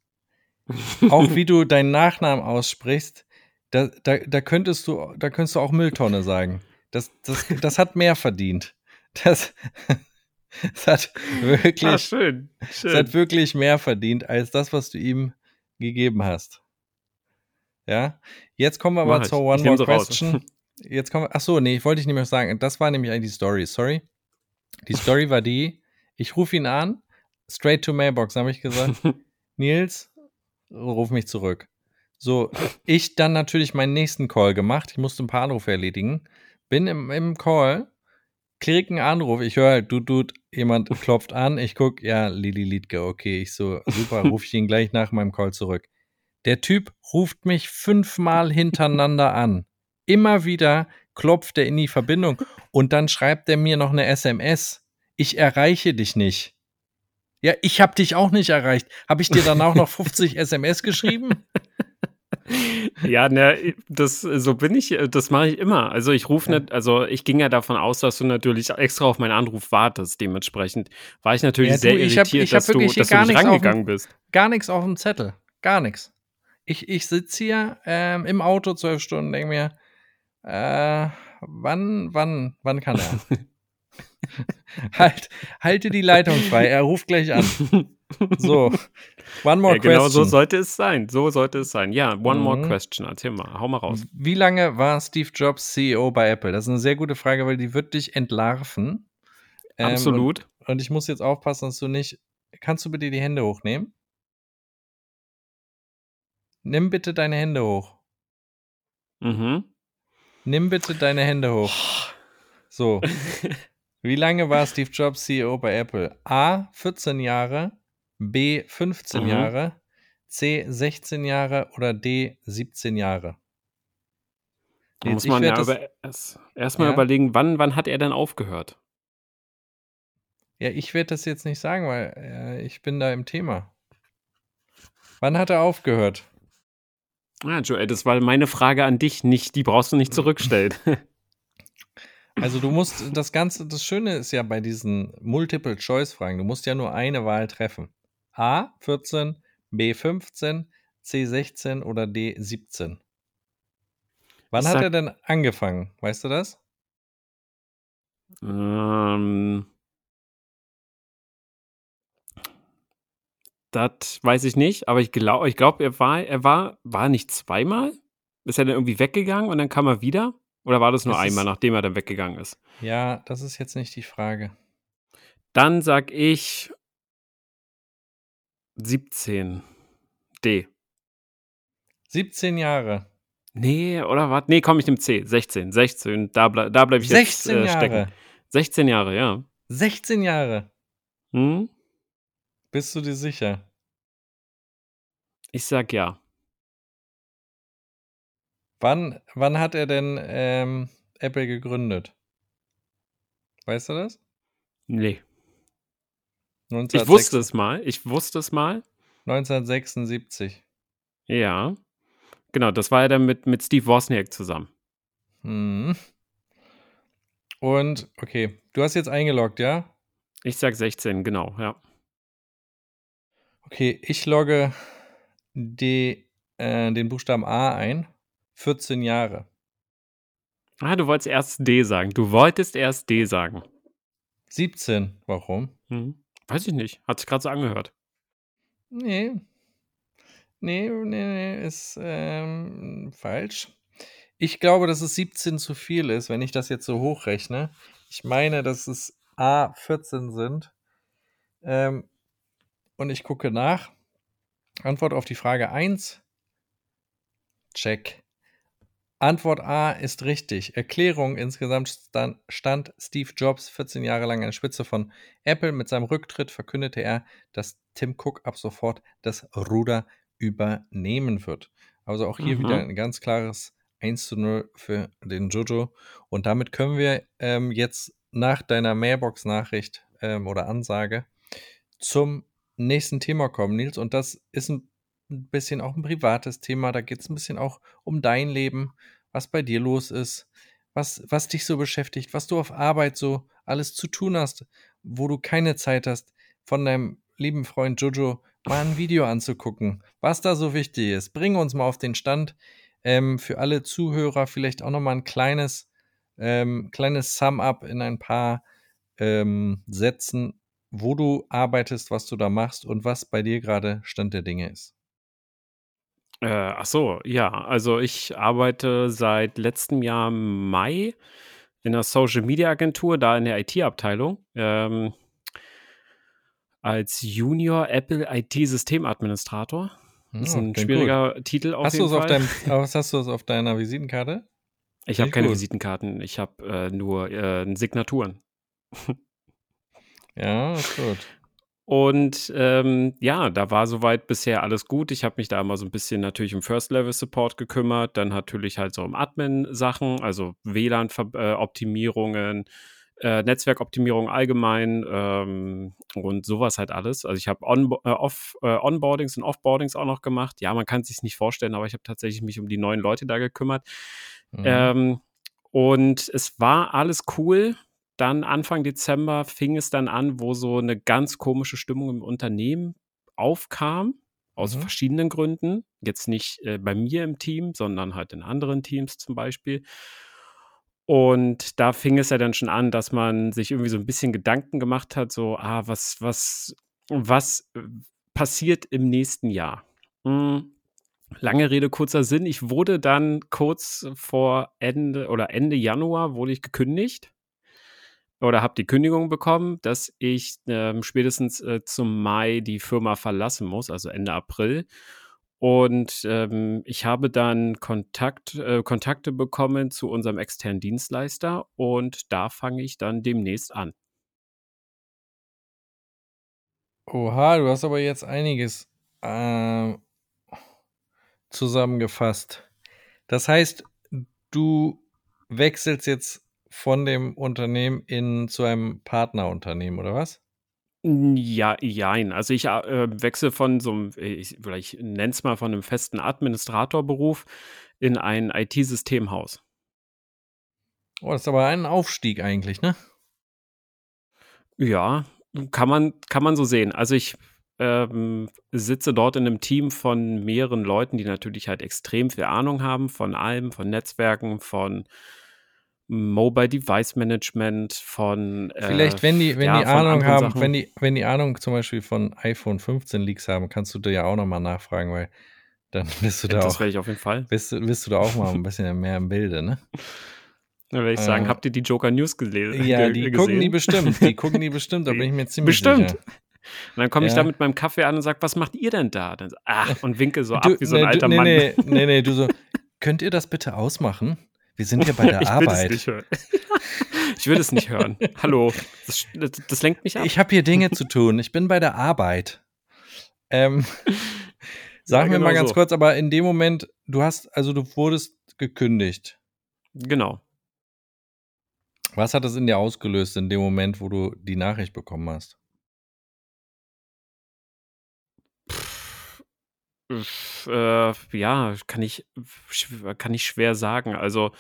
B: Auch wie du deinen Nachnamen aussprichst, da, da, da könntest du, da könntest du auch Mülltonne sagen. Das, das, das hat mehr verdient. Das, das hat
C: Ah,
B: wirklich,
C: schön.
B: das
C: schön.
B: hat wirklich mehr verdient als das, was du ihm gegeben hast. Ja, jetzt kommen wir aber
C: ich.
B: zur One More
C: sie raus.
B: Question. Jetzt kommen wir, ach so, nee, ich wollte ich nicht mehr sagen. Das war nämlich eigentlich die Story. Sorry. Die Story war die, ich rufe ihn an, straight to Mailbox, habe ich gesagt. Nils, ruf mich zurück. So, ich dann natürlich meinen nächsten Call gemacht. Ich musste ein paar Anrufe erledigen. Bin im, im Call. Krieg einen Anruf, ich höre halt, du, du, jemand klopft an, ich guck, ja, Lili Liedke, okay, ich so, super, ruf ich ihn gleich nach meinem Call zurück. Der Typ ruft mich fünfmal hintereinander an. Immer wieder klopft er in die Verbindung und dann schreibt er mir noch eine SMS. Ich erreiche dich nicht. Ja, ich habe dich auch nicht erreicht. Habe ich dir dann auch noch 50 SMS geschrieben?
C: Ja, ne, das so bin ich, das mache ich immer. Also ich rufe ja. nicht, also ich ging ja davon aus, dass du natürlich extra auf meinen Anruf wartest. Dementsprechend war ich natürlich ja, du, sehr irritiert, hab, ich hab dass, du, dass du nicht rangegangen bist.
B: Gar nichts auf dem Zettel. Gar nichts. Ich, ich sitze hier ähm, im Auto zwölf Stunden, denke mir, äh, wann, wann, wann kann er? halt, halte die Leitung frei, er ruft gleich an. So, one more ja,
C: genau question. Genau so sollte es sein. So sollte es sein. Ja, one mhm. more question. Erzähl mal, hau mal raus.
B: Wie lange war Steve Jobs CEO bei Apple? Das ist eine sehr gute Frage, weil die wird dich entlarven.
C: Ähm, Absolut.
B: Und, und ich muss jetzt aufpassen, dass du nicht. Kannst du bitte die Hände hochnehmen? Nimm bitte deine Hände hoch.
C: Mhm.
B: Nimm bitte deine Hände hoch. So. Wie lange war Steve Jobs CEO bei Apple? A. 14 Jahre, B. 15 mhm. Jahre, C. 16 Jahre oder D. 17 Jahre?
C: Da muss man ja über, erst, erst mal ja? überlegen, wann, wann hat er denn aufgehört?
B: Ja, ich werde das jetzt nicht sagen, weil äh, ich bin da im Thema. Wann hat er aufgehört?
C: Ah, Joel, das war meine Frage an dich, nicht, die brauchst du nicht zurückstellen.
B: Also du musst das Ganze, das Schöne ist ja bei diesen Multiple-Choice-Fragen, du musst ja nur eine Wahl treffen. A 14, B 15, C 16 oder D 17. Wann ich hat er denn angefangen? Weißt du das?
C: Ähm, das weiß ich nicht, aber ich glaube, ich glaub, er war, er war, war nicht zweimal? Ist er dann irgendwie weggegangen und dann kam er wieder? Oder war das nur das einmal, ist, nachdem er dann weggegangen ist?
B: Ja, das ist jetzt nicht die Frage.
C: Dann sag ich 17. D.
B: 17 Jahre.
C: Nee, oder was? Nee, komm, ich nehme C. 16. 16. Da, ble da bleibe ich
B: 16
C: jetzt äh, stecken.
B: Jahre.
C: 16 Jahre, ja.
B: 16 Jahre.
C: Hm?
B: Bist du dir sicher?
C: Ich sag ja.
B: Wann, wann hat er denn ähm, Apple gegründet? Weißt du das?
C: Nee. Ich wusste es mal. Ich wusste es mal.
B: 1976.
C: Ja. Genau, das war ja dann mit, mit Steve Wozniak zusammen.
B: Hm. Und, okay, du hast jetzt eingeloggt, ja?
C: Ich sag 16, genau, ja.
B: Okay, ich logge die, äh, den Buchstaben A ein. 14 Jahre.
C: Ah, du wolltest erst D sagen. Du wolltest erst D sagen.
B: 17. Warum?
C: Hm. Weiß ich nicht. Hat sich gerade so angehört.
B: Nee. Nee, nee, nee, ist ähm, falsch. Ich glaube, dass es 17 zu viel ist, wenn ich das jetzt so hochrechne. Ich meine, dass es A 14 sind. Ähm, und ich gucke nach. Antwort auf die Frage 1. Check. Antwort A ist richtig. Erklärung: Insgesamt stand Steve Jobs 14 Jahre lang an der Spitze von Apple. Mit seinem Rücktritt verkündete er, dass Tim Cook ab sofort das Ruder übernehmen wird. Also auch hier mhm. wieder ein ganz klares 1 zu 0 für den Jojo. Und damit können wir ähm, jetzt nach deiner Mailbox-Nachricht ähm, oder Ansage zum nächsten Thema kommen, Nils. Und das ist ein ein bisschen auch ein privates Thema. Da geht es ein bisschen auch um dein Leben, was bei dir los ist, was, was dich so beschäftigt, was du auf Arbeit so alles zu tun hast, wo du keine Zeit hast, von deinem lieben Freund Jojo mal ein Video anzugucken, was da so wichtig ist. Bring uns mal auf den Stand. Ähm, für alle Zuhörer vielleicht auch nochmal ein kleines, ähm, kleines Sum-up in ein paar ähm, Sätzen, wo du arbeitest, was du da machst und was bei dir gerade Stand der Dinge ist.
C: Äh, ach so, ja. Also ich arbeite seit letztem Jahr Mai in einer Social Media Agentur, da in der IT-Abteilung. Ähm, als Junior Apple IT-Systemadministrator. Das ist ein schwieriger gut. Titel auf
B: hast
C: jeden Fall.
B: Auf deinem, hast du auf deiner Visitenkarte?
C: Ich habe keine gut. Visitenkarten, ich habe äh, nur äh, Signaturen.
B: Ja, gut.
C: Und ähm, ja, da war soweit bisher alles gut. Ich habe mich da immer so ein bisschen natürlich um First-Level-Support gekümmert, dann natürlich halt so um Admin-Sachen, also WLAN-Optimierungen, äh, Netzwerkoptimierung allgemein ähm, und sowas halt alles. Also ich habe On äh, Off äh, Onboardings und Offboardings auch noch gemacht. Ja, man kann es sich nicht vorstellen, aber ich habe tatsächlich mich um die neuen Leute da gekümmert. Mhm. Ähm, und es war alles cool. Dann Anfang Dezember fing es dann an, wo so eine ganz komische Stimmung im Unternehmen aufkam, aus mhm. verschiedenen Gründen. Jetzt nicht äh, bei mir im Team, sondern halt in anderen Teams zum Beispiel. Und da fing es ja dann schon an, dass man sich irgendwie so ein bisschen Gedanken gemacht hat, so, ah, was, was, was äh, passiert im nächsten Jahr? Hm. Lange Rede, kurzer Sinn. Ich wurde dann kurz vor Ende oder Ende Januar wurde ich gekündigt oder habe die Kündigung bekommen, dass ich ähm, spätestens äh, zum Mai die Firma verlassen muss, also Ende April. Und ähm, ich habe dann Kontakt, äh, Kontakte bekommen zu unserem externen Dienstleister und da fange ich dann demnächst an.
B: Oha, du hast aber jetzt einiges äh, zusammengefasst. Das heißt, du wechselst jetzt von dem Unternehmen in zu einem Partnerunternehmen, oder was?
C: Ja, jein. Also ich äh, wechsle von so einem, ich, ich nenne es mal von einem festen Administratorberuf in ein IT-Systemhaus.
B: Oh, das ist aber ein Aufstieg eigentlich, ne?
C: Ja, kann man, kann man so sehen. Also ich ähm, sitze dort in einem Team von mehreren Leuten, die natürlich halt extrem viel Ahnung haben von allem, von Netzwerken, von Mobile Device Management, von
B: äh, Vielleicht, wenn die, wenn ja, die Ahnung haben, wenn die, wenn die Ahnung zum Beispiel von iPhone 15 Leaks haben, kannst du dir ja auch nochmal nachfragen, weil dann bist du da
C: das
B: auch.
C: werde ich auf jeden Fall.
B: Bist, bist du da auch mal ein bisschen mehr im Bilde, ne?
C: Dann werde ich sagen, äh, habt ihr die Joker News gelesen?
B: Ja, die gesehen? gucken die bestimmt. Die gucken die bestimmt, da bin ich mir ziemlich bestimmt. sicher.
C: Und dann komme ich ja. da mit meinem Kaffee an und sage, was macht ihr denn da? Dann, ach, und winke so du, ab wie so ein nee, alter
B: nee,
C: Mann.
B: Nee, nee, nee, du so, könnt ihr das bitte ausmachen? Wir sind hier bei der
C: ich
B: Arbeit.
C: ich will es nicht hören. Hallo. Das, das, lenkt mich ab.
B: Ich habe hier Dinge zu tun. Ich bin bei der Arbeit. Ähm, sagen ja, genau wir mal ganz so. kurz, aber in dem Moment, du hast, also du wurdest gekündigt.
C: Genau.
B: Was hat das in dir ausgelöst in dem Moment, wo du die Nachricht bekommen hast?
C: Äh, ja, kann ich, kann ich schwer sagen. Also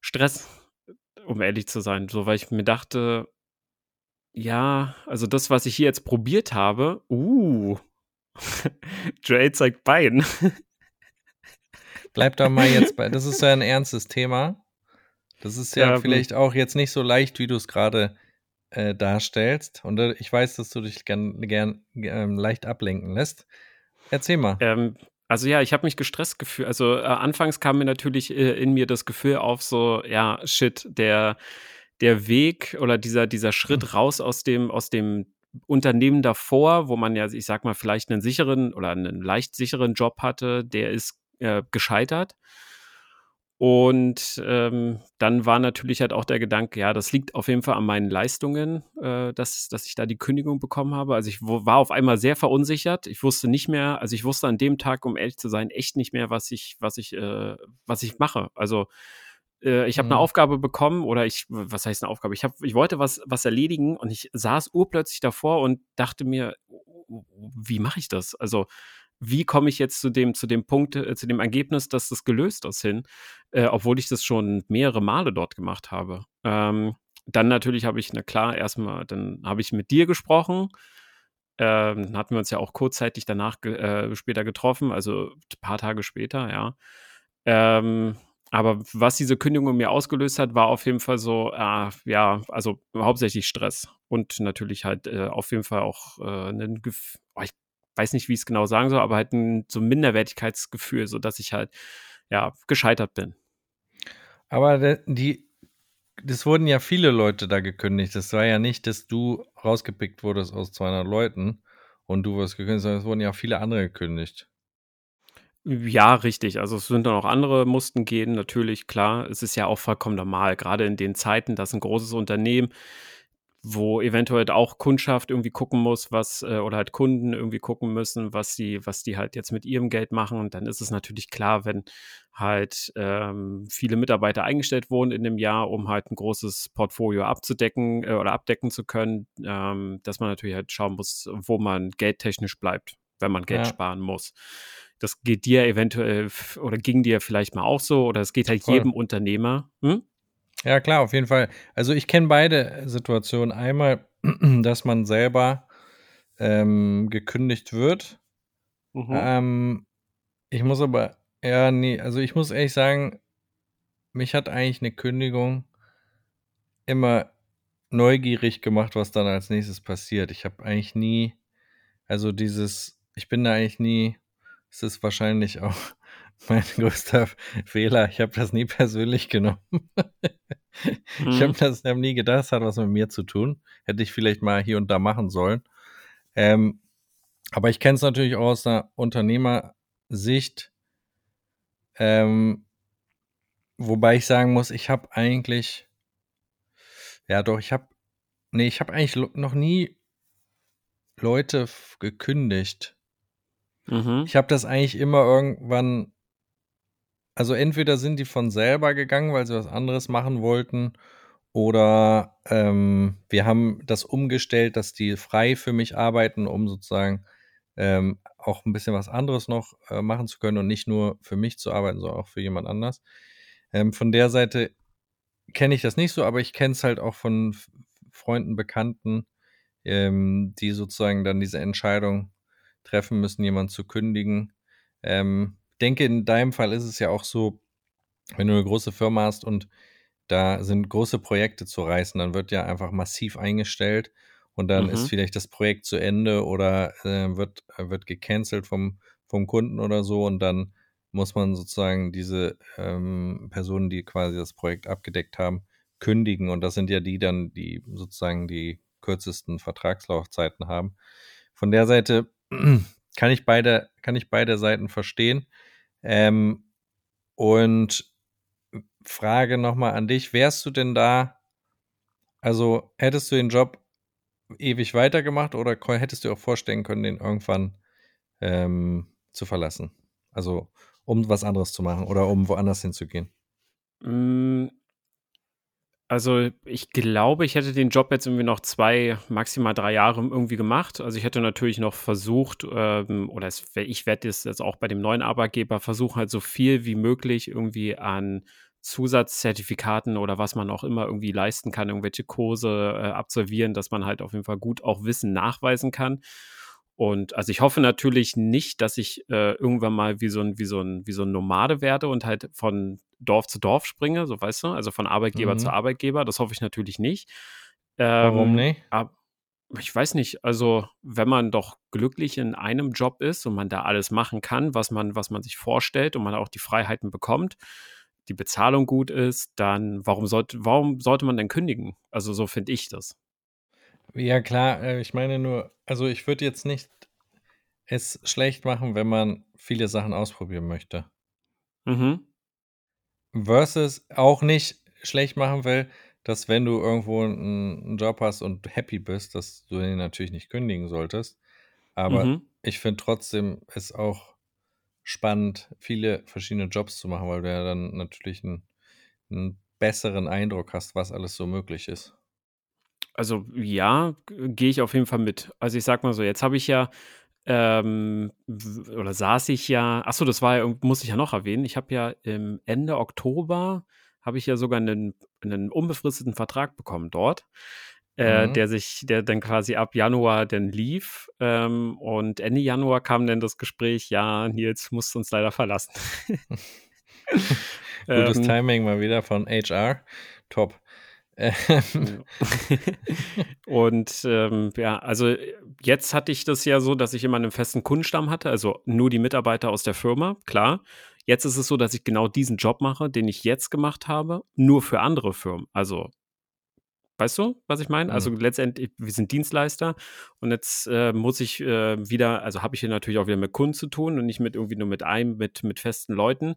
C: Stress, um ehrlich zu sein, so weil ich mir dachte, ja, also das, was ich hier jetzt probiert habe, uh, Joel zeigt Bein.
B: Bleib da mal jetzt bei. Das ist ja ein ernstes Thema. Das ist ja, ja vielleicht auch jetzt nicht so leicht, wie du es gerade äh, darstellst. Und äh, ich weiß, dass du dich gern, gern äh, leicht ablenken lässt. Erzähl mal.
C: Ähm, also ja, ich habe mich gestresst gefühlt. Also äh, anfangs kam mir natürlich äh, in mir das Gefühl auf, so, ja, shit, der, der Weg oder dieser, dieser Schritt mhm. raus aus dem, aus dem Unternehmen davor, wo man ja, ich sag mal, vielleicht einen sicheren oder einen leicht sicheren Job hatte, der ist äh, gescheitert. Und ähm, dann war natürlich halt auch der Gedanke, ja, das liegt auf jeden Fall an meinen Leistungen, äh, dass, dass ich da die Kündigung bekommen habe. Also ich war auf einmal sehr verunsichert. Ich wusste nicht mehr, also ich wusste an dem Tag, um ehrlich zu sein, echt nicht mehr, was ich, was ich, äh, was ich mache. Also äh, ich habe mhm. eine Aufgabe bekommen oder ich, was heißt eine Aufgabe? Ich habe, ich wollte was, was erledigen und ich saß urplötzlich davor und dachte mir, wie mache ich das? Also wie komme ich jetzt zu dem, zu dem Punkt, äh, zu dem Ergebnis, dass das gelöst ist hin, äh, obwohl ich das schon mehrere Male dort gemacht habe. Ähm, dann natürlich habe ich, na klar, erstmal, dann habe ich mit dir gesprochen. Ähm, dann hatten wir uns ja auch kurzzeitig danach ge äh, später getroffen, also ein paar Tage später, ja. Ähm, aber was diese Kündigung mir ausgelöst hat, war auf jeden Fall so, äh, ja, also hauptsächlich Stress und natürlich halt äh, auf jeden Fall auch äh, ein weiß nicht, wie ich es genau sagen soll, aber halt ein so ein Minderwertigkeitsgefühl, so dass ich halt ja gescheitert bin.
B: Aber die, das wurden ja viele Leute da gekündigt. Das war ja nicht, dass du rausgepickt wurdest aus 200 Leuten und du wirst gekündigt, sondern es wurden ja viele andere gekündigt.
C: Ja, richtig. Also es sind dann auch andere mussten gehen, natürlich, klar. Es ist ja auch vollkommen normal, gerade in den Zeiten, dass ein großes Unternehmen wo eventuell auch Kundschaft irgendwie gucken muss, was, äh, oder halt Kunden irgendwie gucken müssen, was sie, was die halt jetzt mit ihrem Geld machen. Und dann ist es natürlich klar, wenn halt ähm, viele Mitarbeiter eingestellt wurden in dem Jahr, um halt ein großes Portfolio abzudecken äh, oder abdecken zu können, ähm, dass man natürlich halt schauen muss, wo man geldtechnisch bleibt, wenn man Geld ja. sparen muss. Das geht dir eventuell oder ging dir vielleicht mal auch so oder es geht halt Voll. jedem Unternehmer. Hm?
B: Ja, klar, auf jeden Fall. Also ich kenne beide Situationen. Einmal, dass man selber ähm, gekündigt wird. Mhm. Ähm, ich muss aber, ja, nee, also ich muss ehrlich sagen, mich hat eigentlich eine Kündigung immer neugierig gemacht, was dann als nächstes passiert. Ich habe eigentlich nie, also dieses, ich bin da eigentlich nie, es ist wahrscheinlich auch mein größter Fehler. Ich habe das nie persönlich genommen. mhm. Ich habe das hab nie gedacht, es hat was mit mir zu tun. Hätte ich vielleicht mal hier und da machen sollen. Ähm, aber ich kenne es natürlich auch aus einer Unternehmersicht. Ähm, wobei ich sagen muss, ich habe eigentlich, ja doch, ich habe, nee, ich habe eigentlich noch nie Leute gekündigt. Mhm. Ich habe das eigentlich immer irgendwann also entweder sind die von selber gegangen, weil sie was anderes machen wollten, oder ähm, wir haben das umgestellt, dass die frei für mich arbeiten, um sozusagen ähm, auch ein bisschen was anderes noch äh, machen zu können und nicht nur für mich zu arbeiten, sondern auch für jemand anders. Ähm, von der Seite kenne ich das nicht so, aber ich kenne es halt auch von Freunden, Bekannten, ähm, die sozusagen dann diese Entscheidung treffen müssen, jemanden zu kündigen. Ähm, denke, in deinem Fall ist es ja auch so, wenn du eine große Firma hast und da sind große Projekte zu reißen, dann wird ja einfach massiv eingestellt und dann mhm. ist vielleicht das Projekt zu Ende oder äh, wird, wird gecancelt vom, vom Kunden oder so und dann muss man sozusagen diese ähm, Personen, die quasi das Projekt abgedeckt haben, kündigen und das sind ja die dann, die sozusagen die kürzesten Vertragslaufzeiten haben. Von der Seite kann ich beide, kann ich beide Seiten verstehen. Ähm, und Frage nochmal an dich, wärst du denn da, also hättest du den Job ewig weitergemacht oder hättest du auch vorstellen können, den irgendwann ähm, zu verlassen? Also um was anderes zu machen oder um woanders hinzugehen?
C: Also ich glaube, ich hätte den Job jetzt irgendwie noch zwei, maximal drei Jahre irgendwie gemacht. Also ich hätte natürlich noch versucht, ähm, oder es, ich werde es jetzt auch bei dem neuen Arbeitgeber versuchen, halt so viel wie möglich irgendwie an Zusatzzertifikaten oder was man auch immer irgendwie leisten kann, irgendwelche Kurse äh, absolvieren, dass man halt auf jeden Fall gut auch Wissen nachweisen kann. Und also ich hoffe natürlich nicht, dass ich äh, irgendwann mal wie so ein, wie so ein, wie so ein Nomade werde und halt von Dorf zu Dorf springe, so weißt du, also von Arbeitgeber mhm. zu Arbeitgeber. Das hoffe ich natürlich nicht.
B: Ähm, Warum nicht?
C: Aber ich weiß nicht, also wenn man doch glücklich in einem Job ist und man da alles machen kann, was man, was man sich vorstellt und man auch die Freiheiten bekommt, die Bezahlung gut ist, dann warum sollte, warum sollte man denn kündigen? Also so finde ich das.
B: Ja, klar, äh, ich meine nur, also ich würde jetzt nicht es schlecht machen, wenn man viele Sachen ausprobieren möchte. Mhm versus auch nicht schlecht machen will, dass wenn du irgendwo einen, einen Job hast und happy bist, dass du den natürlich nicht kündigen solltest. Aber mhm. ich finde trotzdem es auch spannend, viele verschiedene Jobs zu machen, weil du ja dann natürlich einen, einen besseren Eindruck hast, was alles so möglich ist.
C: Also ja, gehe ich auf jeden Fall mit. Also ich sag mal so, jetzt habe ich ja ähm, oder saß ich ja, achso, das war ja, muss ich ja noch erwähnen, ich habe ja im Ende Oktober, habe ich ja sogar einen, einen unbefristeten Vertrag bekommen dort, äh, mhm. der sich, der dann quasi ab Januar dann lief ähm, und Ende Januar kam dann das Gespräch, ja, Nils musst uns leider verlassen.
B: Gutes ähm, Timing mal wieder von HR, top.
C: Und ähm, ja, also jetzt hatte ich das ja so, dass ich immer einen festen Kundenstamm hatte, also nur die Mitarbeiter aus der Firma, klar. Jetzt ist es so, dass ich genau diesen Job mache, den ich jetzt gemacht habe, nur für andere Firmen. Also, weißt du, was ich meine? Also mhm. Also letztendlich, wir sind Dienstleister und jetzt äh, muss ich äh, wieder, also habe ich hier natürlich auch wieder mit Kunden zu tun und nicht mit irgendwie nur mit einem, mit, mit festen Leuten.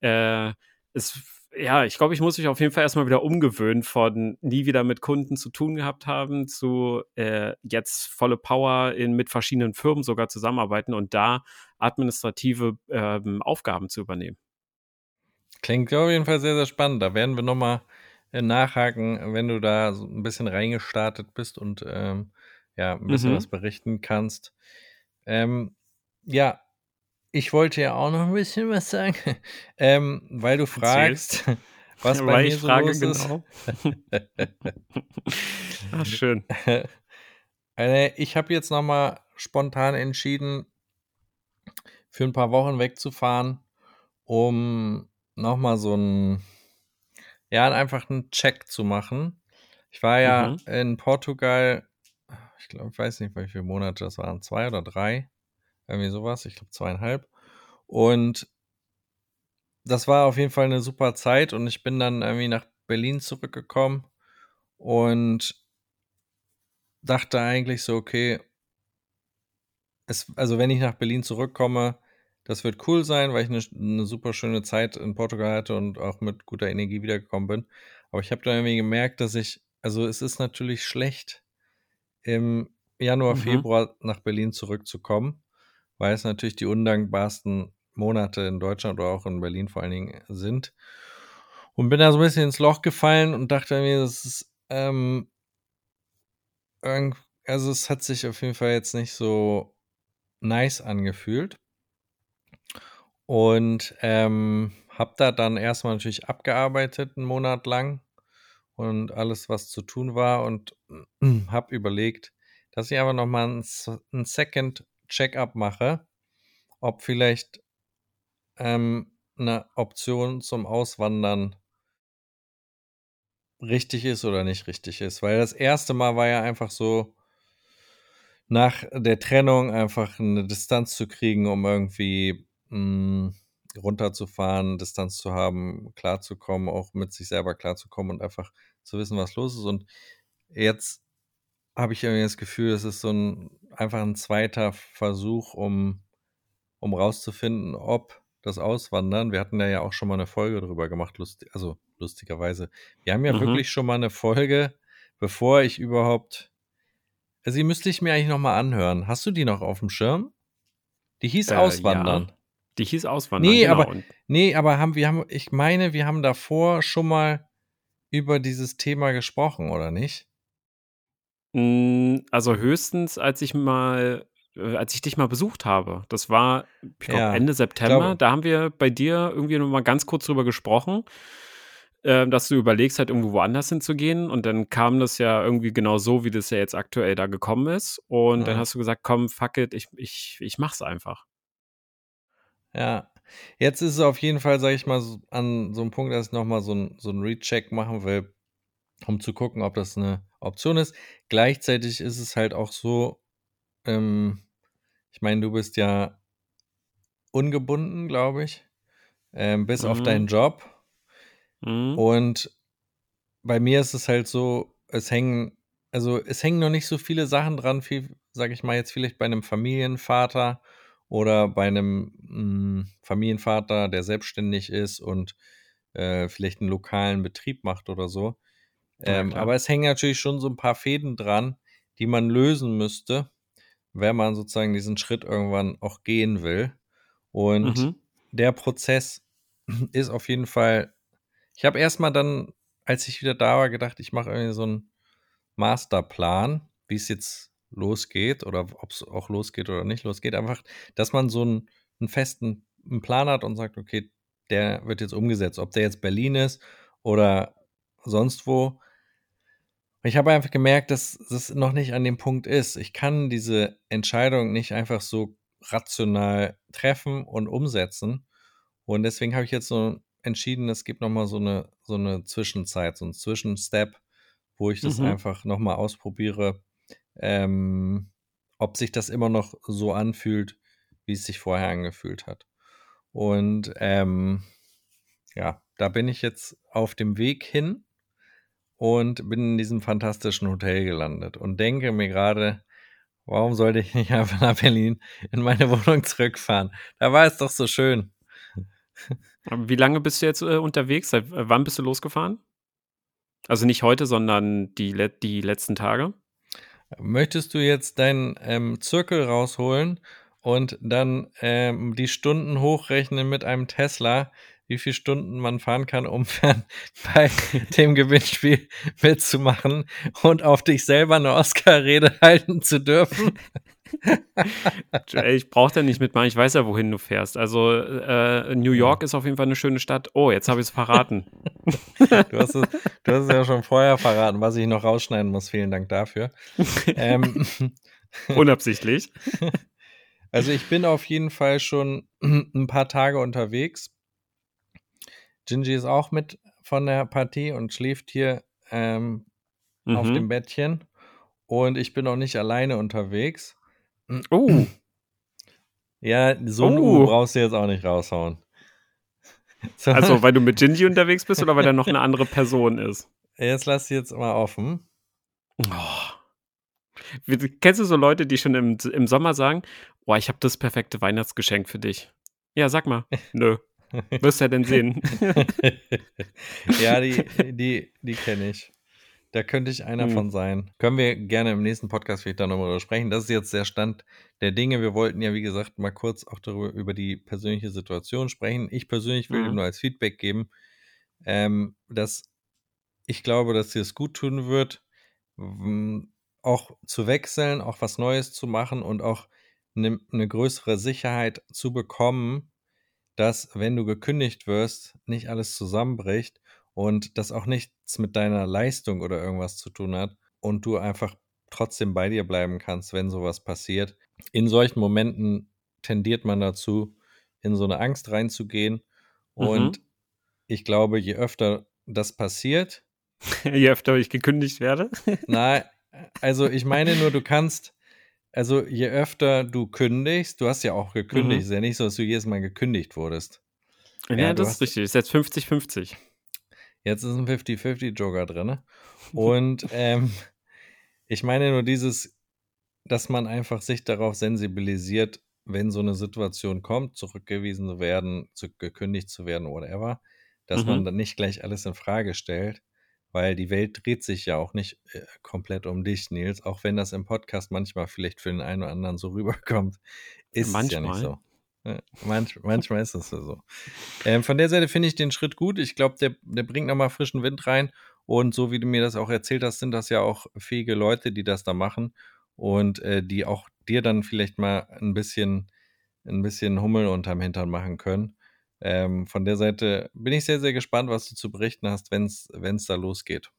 C: Äh, es ja, ich glaube, ich muss mich auf jeden Fall erstmal wieder umgewöhnen von nie wieder mit Kunden zu tun gehabt haben zu äh, jetzt volle Power in mit verschiedenen Firmen sogar zusammenarbeiten und da administrative ähm, Aufgaben zu übernehmen.
B: Klingt auf jeden Fall sehr, sehr spannend. Da werden wir nochmal äh, nachhaken, wenn du da so ein bisschen reingestartet bist und ähm, ja, ein bisschen
C: Mhm.
B: was berichten kannst. Ähm, ja, ich wollte ja auch noch ein bisschen was sagen, ähm, weil du fragst, was bei
C: Weil
B: mir
C: ich
B: so
C: frage
B: los
C: genau. Ach, schön.
B: ist. Äh, ich habe jetzt nochmal spontan entschieden, für ein paar Wochen wegzufahren, um nochmal so ein, ja, einfach einen Check zu machen. Ich war ja
C: Mhm.
B: in Portugal, ich glaube, ich weiß nicht, wie viele Monate das waren, zwei oder drei, irgendwie sowas, ich glaube zweieinhalb. Und das war auf jeden Fall eine super Zeit und ich bin dann irgendwie nach Berlin zurückgekommen und dachte eigentlich so, okay, es, also wenn ich nach Berlin zurückkomme, das wird cool sein, weil ich eine, eine super schöne Zeit in Portugal hatte und auch mit guter Energie wiedergekommen bin. Aber ich habe dann irgendwie gemerkt, dass ich, also es ist natürlich schlecht, im Januar,
C: Mhm.
B: Februar nach Berlin zurückzukommen, weil es natürlich die undankbarsten Monate in Deutschland oder auch in Berlin vor allen Dingen sind. Und bin da so ein bisschen ins Loch gefallen und dachte mir, das ist, ähm, also es hat sich auf jeden Fall jetzt nicht so nice angefühlt. Und ähm, habe da dann erstmal natürlich abgearbeitet, einen Monat lang und alles, was zu tun war und habe überlegt, dass ich aber nochmal ein, ein Second Check-up mache, ob vielleicht ähm, eine Option zum Auswandern richtig ist oder nicht richtig ist. Weil das erste Mal war ja einfach so, nach der Trennung einfach eine Distanz zu kriegen, um irgendwie mh, runterzufahren, Distanz zu haben, klarzukommen, auch mit sich selber klarzukommen und einfach zu wissen, was los ist. Und jetzt habe ich irgendwie das Gefühl, es ist so ein einfach ein zweiter Versuch, um, um rauszufinden, ob das Auswandern, wir hatten da ja auch schon mal eine Folge drüber gemacht, lustig, also lustigerweise. Wir haben ja
C: Mhm.
B: wirklich schon mal eine Folge, bevor ich überhaupt. Also die müsste ich mir eigentlich nochmal anhören. Hast du die noch auf dem Schirm? Die hieß
C: Äh,
B: Auswandern.
C: ja. Die hieß Auswandern.
B: Nee,
C: genau.
B: aber- Nee, aber haben wir haben, ich meine, wir haben davor schon mal über dieses Thema gesprochen, oder nicht?
C: Mh, also höchstens, als ich mal, äh, als ich dich mal besucht habe. Das war, ich glaube,
B: Ja,
C: Ende September.
B: glaube-
C: Da haben wir bei dir irgendwie noch mal ganz kurz drüber gesprochen, äh, dass du überlegst, halt irgendwo woanders hinzugehen. Und dann kam das ja irgendwie genau so, wie das ja jetzt aktuell da gekommen ist. Und dann
B: Ja.
C: hast du gesagt, komm, fuck it, ich, ich, ich mach's einfach.
B: Ja. Jetzt ist es auf jeden Fall, sage ich mal, so, an so einem Punkt, dass ich nochmal so ein, so ein Recheck machen will, um zu gucken, ob das eine Option ist. Gleichzeitig ist es halt auch so, ähm, ich meine, du bist ja ungebunden, glaube ich, ähm, bis auf
C: Mhm.
B: deinen Job.
C: Mhm.
B: Und bei mir ist es halt so, es hängen, also es hängen noch nicht so viele Sachen dran, viel, sage ich mal jetzt vielleicht bei einem Familienvater oder bei einem mh, Familienvater, der selbstständig ist und äh, vielleicht einen lokalen Betrieb macht oder so.
C: Ja,
B: Ähm,
C: klar.
B: aber es hängen natürlich schon so ein paar Fäden dran, die man lösen müsste, wenn man sozusagen diesen Schritt irgendwann auch gehen will. Und
C: Mhm.
B: der Prozess ist auf jeden Fall. Ich habe erstmal dann, als ich wieder da war, gedacht, ich mache irgendwie so einen Masterplan, wie es jetzt losgeht oder ob es auch losgeht oder nicht losgeht. Einfach, dass man so einen, einen festen einen Plan hat und sagt, okay, der wird jetzt umgesetzt. Ob der jetzt Berlin ist oder sonst wo. Ich habe einfach gemerkt, dass das noch nicht an dem Punkt ist. Ich kann diese Entscheidung nicht einfach so rational treffen und umsetzen. Und deswegen habe ich jetzt so entschieden, es gibt nochmal so eine, so eine Zwischenzeit, so ein Zwischenstep, wo ich das
C: Mhm.
B: einfach nochmal ausprobiere, ähm, ob sich das immer noch so anfühlt, wie es sich vorher angefühlt hat. Und ähm, ja, da bin ich jetzt auf dem Weg hin und bin in diesem fantastischen Hotel gelandet und denke mir gerade, warum sollte ich nicht einfach nach Berlin in meine Wohnung zurückfahren? Da war es doch so schön.
C: Wie lange bist du jetzt äh, unterwegs? Seit äh, wann bist du losgefahren? Also nicht heute, sondern die, die letzten Tage?
B: Möchtest du jetzt deinen ähm, Zirkel rausholen und dann ähm, die Stunden hochrechnen mit einem Tesla, wie viele Stunden man fahren kann, um bei dem Gewinnspiel mitzumachen und auf dich selber eine Oscar-Rede halten zu dürfen?
C: ich brauche da nicht mitmachen, ich weiß ja, wohin du fährst. Also äh, New York ist auf jeden Fall eine schöne Stadt. Oh, jetzt habe ich es verraten.
B: du, hast es, du hast es ja schon vorher verraten, was ich noch rausschneiden muss. Vielen Dank dafür. ähm,
C: Unabsichtlich.
B: Also ich bin auf jeden Fall schon ein paar Tage unterwegs. Gingy ist auch mit von der Partie und schläft hier ähm, mhm. auf dem Bettchen. Und ich bin auch nicht alleine unterwegs.
C: Oh.
B: Ja, so ein oh. U brauchst du jetzt auch nicht raushauen.
C: So. Also, weil du mit Gingy unterwegs bist oder weil da noch eine andere Person ist?
B: Jetzt lass sie jetzt mal offen.
C: Oh. Kennst du so Leute, die schon im, im Sommer sagen, oh, ich habe das perfekte Weihnachtsgeschenk für dich? Ja, sag mal. Nö. Wirst du ja denn sehen.
B: ja, die, die, die kenne ich. Da könnte ich einer hm. von sein. Können wir gerne im nächsten Podcast vielleicht dann nochmal darüber sprechen. Das ist jetzt der Stand der Dinge. Wir wollten ja, wie gesagt, mal kurz auch darüber über die persönliche Situation sprechen. Ich persönlich will mhm. nur als Feedback geben, ähm, dass ich glaube, dass dir es gut tun wird, auch zu wechseln, auch was Neues zu machen und auch eine ne größere Sicherheit zu bekommen, dass, wenn du gekündigt wirst, nicht alles zusammenbricht und das auch nichts mit deiner Leistung oder irgendwas zu tun hat und du einfach trotzdem bei dir bleiben kannst, wenn sowas passiert. In solchen Momenten tendiert man dazu, in so eine Angst reinzugehen. Mhm. Und ich glaube, je öfter das passiert,
C: je öfter ich gekündigt werde.
B: Nein, also ich meine nur, du kannst, also je öfter du kündigst, du hast ja auch gekündigt, mhm. ist ja nicht so, dass du jedes Mal gekündigt wurdest.
C: Ja, ja das ist richtig, ist jetzt 50-50.
B: Jetzt ist ein 50-50-Joker drin. Ne? Und ähm, ich meine nur dieses, dass man einfach sich darauf sensibilisiert, wenn so eine Situation kommt, zurückgewiesen zu werden, zu, gekündigt zu werden, whatever, dass mhm. man dann nicht gleich alles in Frage stellt, weil die Welt dreht sich ja auch nicht äh, komplett um dich, Nils, auch wenn das im Podcast manchmal vielleicht für den einen oder anderen so rüberkommt, ist es ja nicht so. Manch, manchmal ist es so. Ähm, von der Seite finde ich den Schritt gut. Ich glaube, der, der bringt nochmal frischen Wind rein. Und so wie du mir das auch erzählt hast, sind das ja auch fähige Leute, die das da machen und äh, die auch dir dann vielleicht mal ein bisschen, ein bisschen Hummel unterm Hintern machen können. Ähm, von der Seite bin ich sehr, sehr gespannt, was du zu berichten hast, wenn es da losgeht.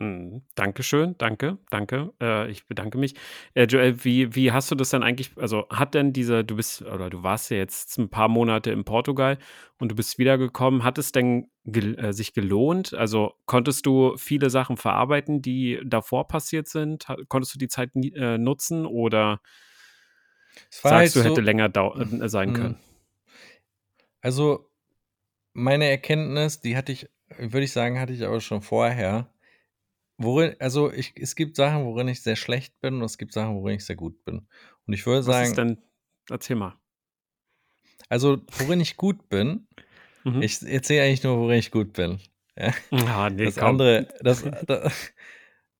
C: Mhm. Dankeschön, danke, danke. Äh, ich bedanke mich. Äh, Joel, wie, wie hast du das dann eigentlich, also hat denn dieser, du bist, oder du warst ja jetzt ein paar Monate in Portugal und du bist wiedergekommen, hat es denn gel äh, sich gelohnt? Also konntest du viele Sachen verarbeiten, die davor passiert sind? Ha konntest du die Zeit äh, nutzen oder sagst halt du, so, hätte länger äh, sein können?
B: Also meine Erkenntnis, die hatte ich, würde ich sagen, hatte ich aber schon vorher Worin, also ich, es gibt Sachen, worin ich sehr schlecht bin und es gibt Sachen, worin ich sehr gut bin. Und ich würde sagen. Was ist
C: denn? Erzähl mal.
B: Also, worin ich gut bin, mhm. ich erzähle eigentlich nur, worin ich gut bin. Ja? Ah, nee, das komm. andere, das, das,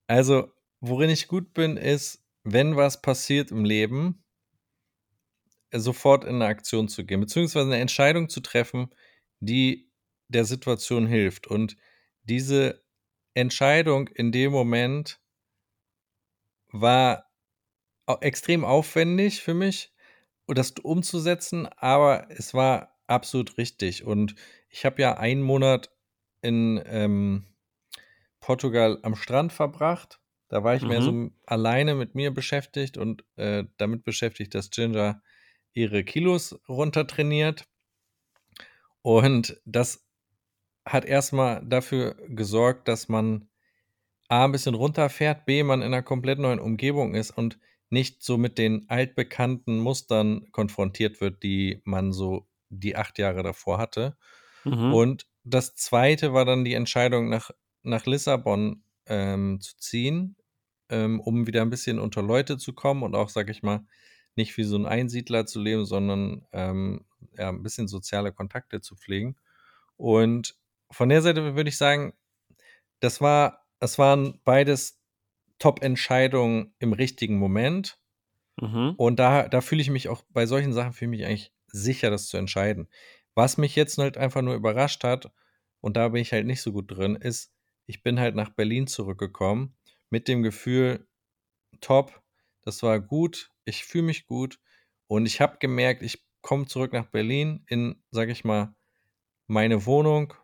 B: also, worin ich gut bin, ist, wenn was passiert im Leben, sofort in eine Aktion zu gehen, beziehungsweise eine Entscheidung zu treffen, die der Situation hilft. Und diese Entscheidung in dem Moment war extrem aufwendig für mich, das umzusetzen, aber es war absolut richtig. Und ich habe ja einen Monat in ähm, Portugal am Strand verbracht. Da war ich mhm. mehr so mhm. alleine mit mir beschäftigt und äh, damit beschäftigt, dass Ginger ihre Kilos runtertrainiert. Und das hat erstmal dafür gesorgt, dass man A, ein bisschen runterfährt, B, man in einer komplett neuen Umgebung ist und nicht so mit den altbekannten Mustern konfrontiert wird, die man so die acht Jahre davor hatte. Mhm. Und das zweite war dann die Entscheidung, nach, nach Lissabon ähm, zu ziehen, ähm, um wieder ein bisschen unter Leute zu kommen und auch, sag ich mal, nicht wie so ein Einsiedler zu leben, sondern ähm, ja, ein bisschen soziale Kontakte zu pflegen. Und von der Seite würde ich sagen, das war, das waren beides Top-Entscheidungen im richtigen Moment.
C: Mhm.
B: Und da, da fühle ich mich auch bei solchen Sachen fühle ich mich eigentlich sicher, das zu entscheiden. Was mich jetzt halt einfach nur überrascht hat, und da bin ich halt nicht so gut drin, ist, ich bin halt nach Berlin zurückgekommen mit dem Gefühl, top, das war gut, ich fühle mich gut und ich habe gemerkt, ich komme zurück nach Berlin in, sag ich mal, meine Wohnung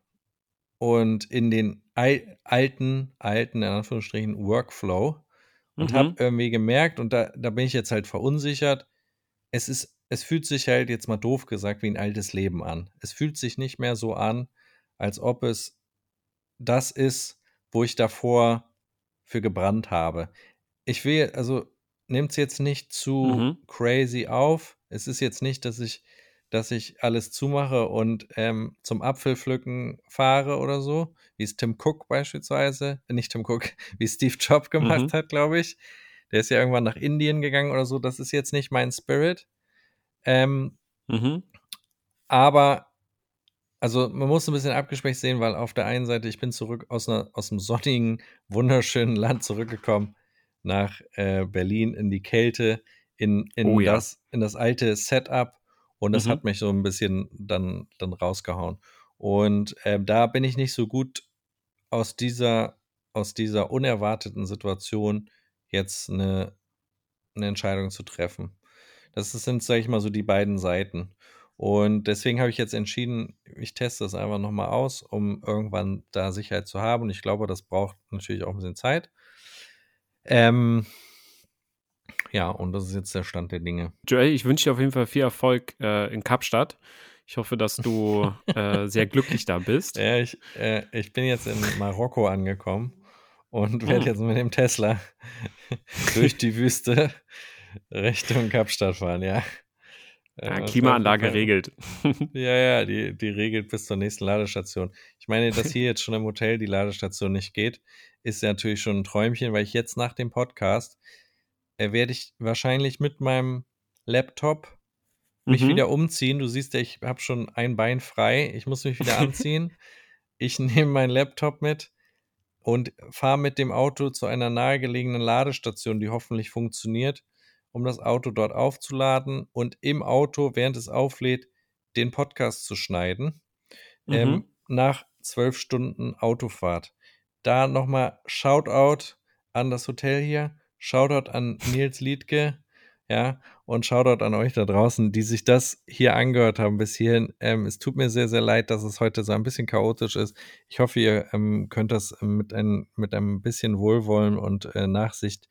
B: und in den al alten, alten, in Anführungsstrichen, Workflow und
C: Mhm.
B: habe irgendwie gemerkt, und da, da bin ich jetzt halt verunsichert, es ist, es fühlt sich halt jetzt mal doof gesagt wie ein altes Leben an. Es fühlt sich nicht mehr so an, als ob es das ist, wo ich davor für gebrannt habe. Ich will, also nehmt es jetzt nicht zu
C: Mhm.
B: crazy auf. Es ist jetzt nicht, dass ich, dass ich alles zumache und ähm, zum Apfelpflücken fahre oder so, wie es Tim Cook beispielsweise, äh, nicht Tim Cook, wie Steve Jobs gemacht
C: Mhm.
B: hat, glaube ich. Der ist ja irgendwann nach Indien gegangen oder so. Das ist jetzt nicht mein Spirit. Ähm,
C: Mhm.
B: aber, also man muss ein bisschen abgespecht sehen, weil auf der einen Seite, ich bin zurück aus, einer, aus einem sonnigen, wunderschönen Land zurückgekommen nach äh, Berlin in die Kälte, in, in,
C: Oh ja.
B: das, in das alte Setup und das
C: Mhm.
B: hat mich so ein bisschen dann, dann rausgehauen. Und ähm, da bin ich nicht so gut aus dieser, aus dieser unerwarteten Situation jetzt eine, eine Entscheidung zu treffen. Das sind, sage ich mal, so die beiden Seiten. Und deswegen habe ich jetzt entschieden, ich teste das einfach nochmal aus, um irgendwann da Sicherheit zu haben. Und ich glaube, das braucht natürlich auch ein bisschen Zeit. Ähm, ja, und das ist jetzt der Stand der Dinge.
C: Joel, ich wünsche dir auf jeden Fall viel Erfolg äh, in Kapstadt. Ich hoffe, dass du äh, sehr glücklich da bist.
B: Ja, ich, äh, ich bin jetzt in Marokko angekommen und werde
C: Hm.
B: jetzt mit dem Tesla durch die Wüste Richtung Kapstadt fahren, ja. Äh,
C: Ja,
B: das
C: Klimaanlage regelt.
B: Ja, ja, die, die regelt bis zur nächsten Ladestation. Ich meine, dass hier jetzt schon im Hotel die Ladestation nicht geht, ist ja natürlich schon ein Träumchen, weil ich jetzt nach dem Podcast äh, werde ich wahrscheinlich mit meinem Laptop mich
C: Mhm.
B: wieder umziehen. Du siehst ja, ich habe schon ein Bein frei. Ich muss mich wieder anziehen. ich nehme meinen Laptop mit und fahre mit dem Auto zu einer nahegelegenen Ladestation, die hoffentlich funktioniert, um das Auto dort aufzuladen und im Auto, während es auflädt, den Podcast zu schneiden.
C: Mhm.
B: Ähm, nach zwölf Stunden Autofahrt. Da nochmal Shoutout an das Hotel hier, Shoutout an Nils Liedke, ja, und Shoutout an euch da draußen, die sich das hier angehört haben bis hierhin. Ähm, es tut mir sehr, sehr leid, dass es heute so ein bisschen chaotisch ist. Ich hoffe, ihr ähm, könnt das ähm, mit, ein, mit einem bisschen Wohlwollen und äh, Nachsicht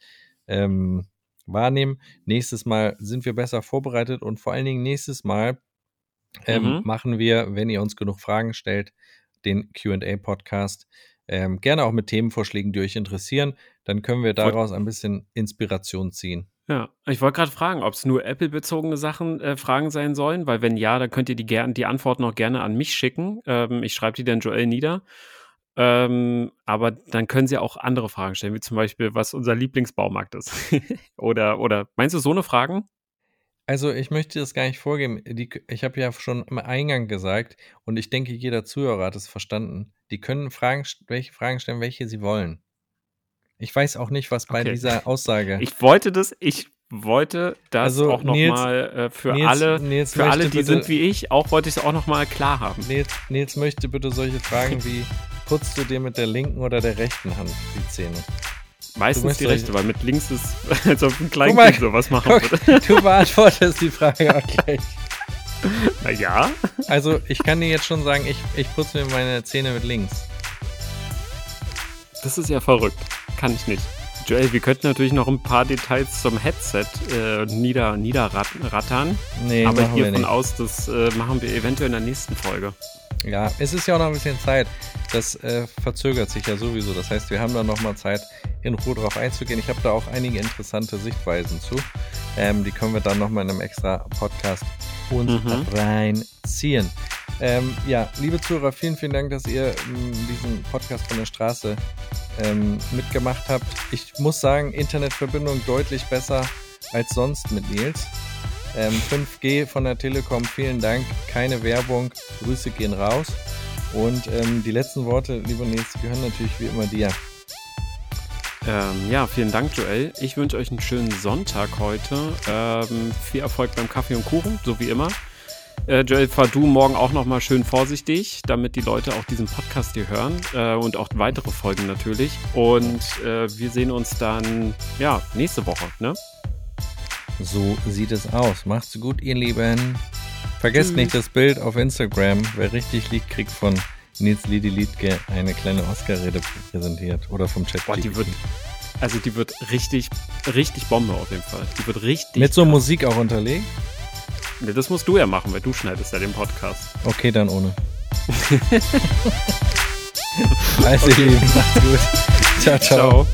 B: ähm, wahrnehmen. Nächstes Mal sind wir besser vorbereitet und vor allen Dingen nächstes Mal ähm,
C: Mhm.
B: machen wir, wenn ihr uns genug Fragen stellt, den QA-Podcast. Ähm, gerne auch mit Themenvorschlägen, die euch interessieren. Dann können wir daraus ein bisschen Inspiration ziehen.
C: Ja, ich wollte gerade fragen, ob es nur Apple-bezogene Sachen, äh, Fragen sein sollen, weil wenn ja, dann könnt ihr die, gern, die Antworten auch gerne an mich schicken. Ähm, ich schreibe die dann Joel nieder. Ähm, aber dann können sie auch andere Fragen stellen, wie zum Beispiel, was unser Lieblingsbaumarkt ist. oder, oder meinst du so eine Fragen?
B: Also ich möchte das gar nicht vorgeben. Die, ich habe ja schon im Eingang gesagt und ich denke, jeder Zuhörer hat es verstanden. Die können Fragen, welche Fragen stellen, welche sie wollen. Ich weiß auch nicht, was bei
C: Okay.
B: dieser Aussage.
C: Ich wollte das, ich wollte das
B: Also,
C: auch nochmal äh, für
B: Nils-
C: alle,
B: Nils
C: für alle, die
B: bitte-
C: sind wie ich, auch wollte ich es auch nochmal klar haben.
B: Nils, Nils möchte bitte solche Fragen wie, putzt du dir mit der linken oder der rechten Hand die Zähne?
C: Meistens die rechte, weil mit links ist, als ob ein Kleinkind sowas machen
B: Guck,
C: würde.
B: du beantwortest die Frage auch gleich.
C: Naja,
B: Also ich kann dir jetzt schon sagen, ich, ich putze mir meine Zähne mit links.
C: das ist ja verrückt. Kann ich nicht. Joel, wir könnten natürlich noch ein paar Details zum Headset äh, nieder, niederrattern.
B: Nee,
C: aber ich
B: machen
C: gehe
B: wir
C: davon
B: nicht.
C: aus, das äh, machen wir eventuell in der nächsten Folge.
B: Ja, es ist ja auch noch ein bisschen Zeit. Das äh, verzögert sich ja sowieso. Das heißt, wir haben da noch mal Zeit, in Ruhe drauf einzugehen. Ich habe da auch einige interessante Sichtweisen zu. Ähm, die können wir dann noch mal in einem extra Podcast uns
C: Mhm.
B: reinziehen. Ähm, ja, liebe Zuhörer, vielen, vielen Dank, dass ihr ähm, diesen Podcast von der Straße ähm, mitgemacht habt. Ich muss sagen, Internetverbindung deutlich besser als sonst mit Nils. Ähm, 5G von der Telekom, vielen Dank. Keine Werbung. Grüße gehen raus. Und ähm, die letzten Worte, lieber Nils, gehören natürlich wie immer dir.
C: Ähm, ja, vielen Dank, Joel. Ich wünsche euch einen schönen Sonntag heute. Ähm, viel Erfolg beim Kaffee und Kuchen, so wie immer. Äh, Joel, fahr du morgen auch nochmal schön vorsichtig, damit die Leute auch diesen Podcast hier hören äh, und auch weitere Folgen natürlich. Und äh, wir sehen uns dann, ja, nächste Woche, ne?
B: So sieht es aus. Macht's gut, ihr Lieben. Vergesst Tschüss. nicht das Bild auf Instagram. Wer richtig liegt, kriegt von Nils Lidi Liedke eine kleine Oscar-Rede präsentiert. Oder vom Chat.
C: Boah, die wird, also die wird richtig, richtig Bombe auf jeden Fall. Die wird richtig.
B: Mit so krass. Musik auch unterlegt?
C: Ne, das musst du ja machen, weil du schneidest ja den Podcast.
B: Okay, dann ohne. also, ihr Lieben, macht's gut. ciao. ciao. ciao.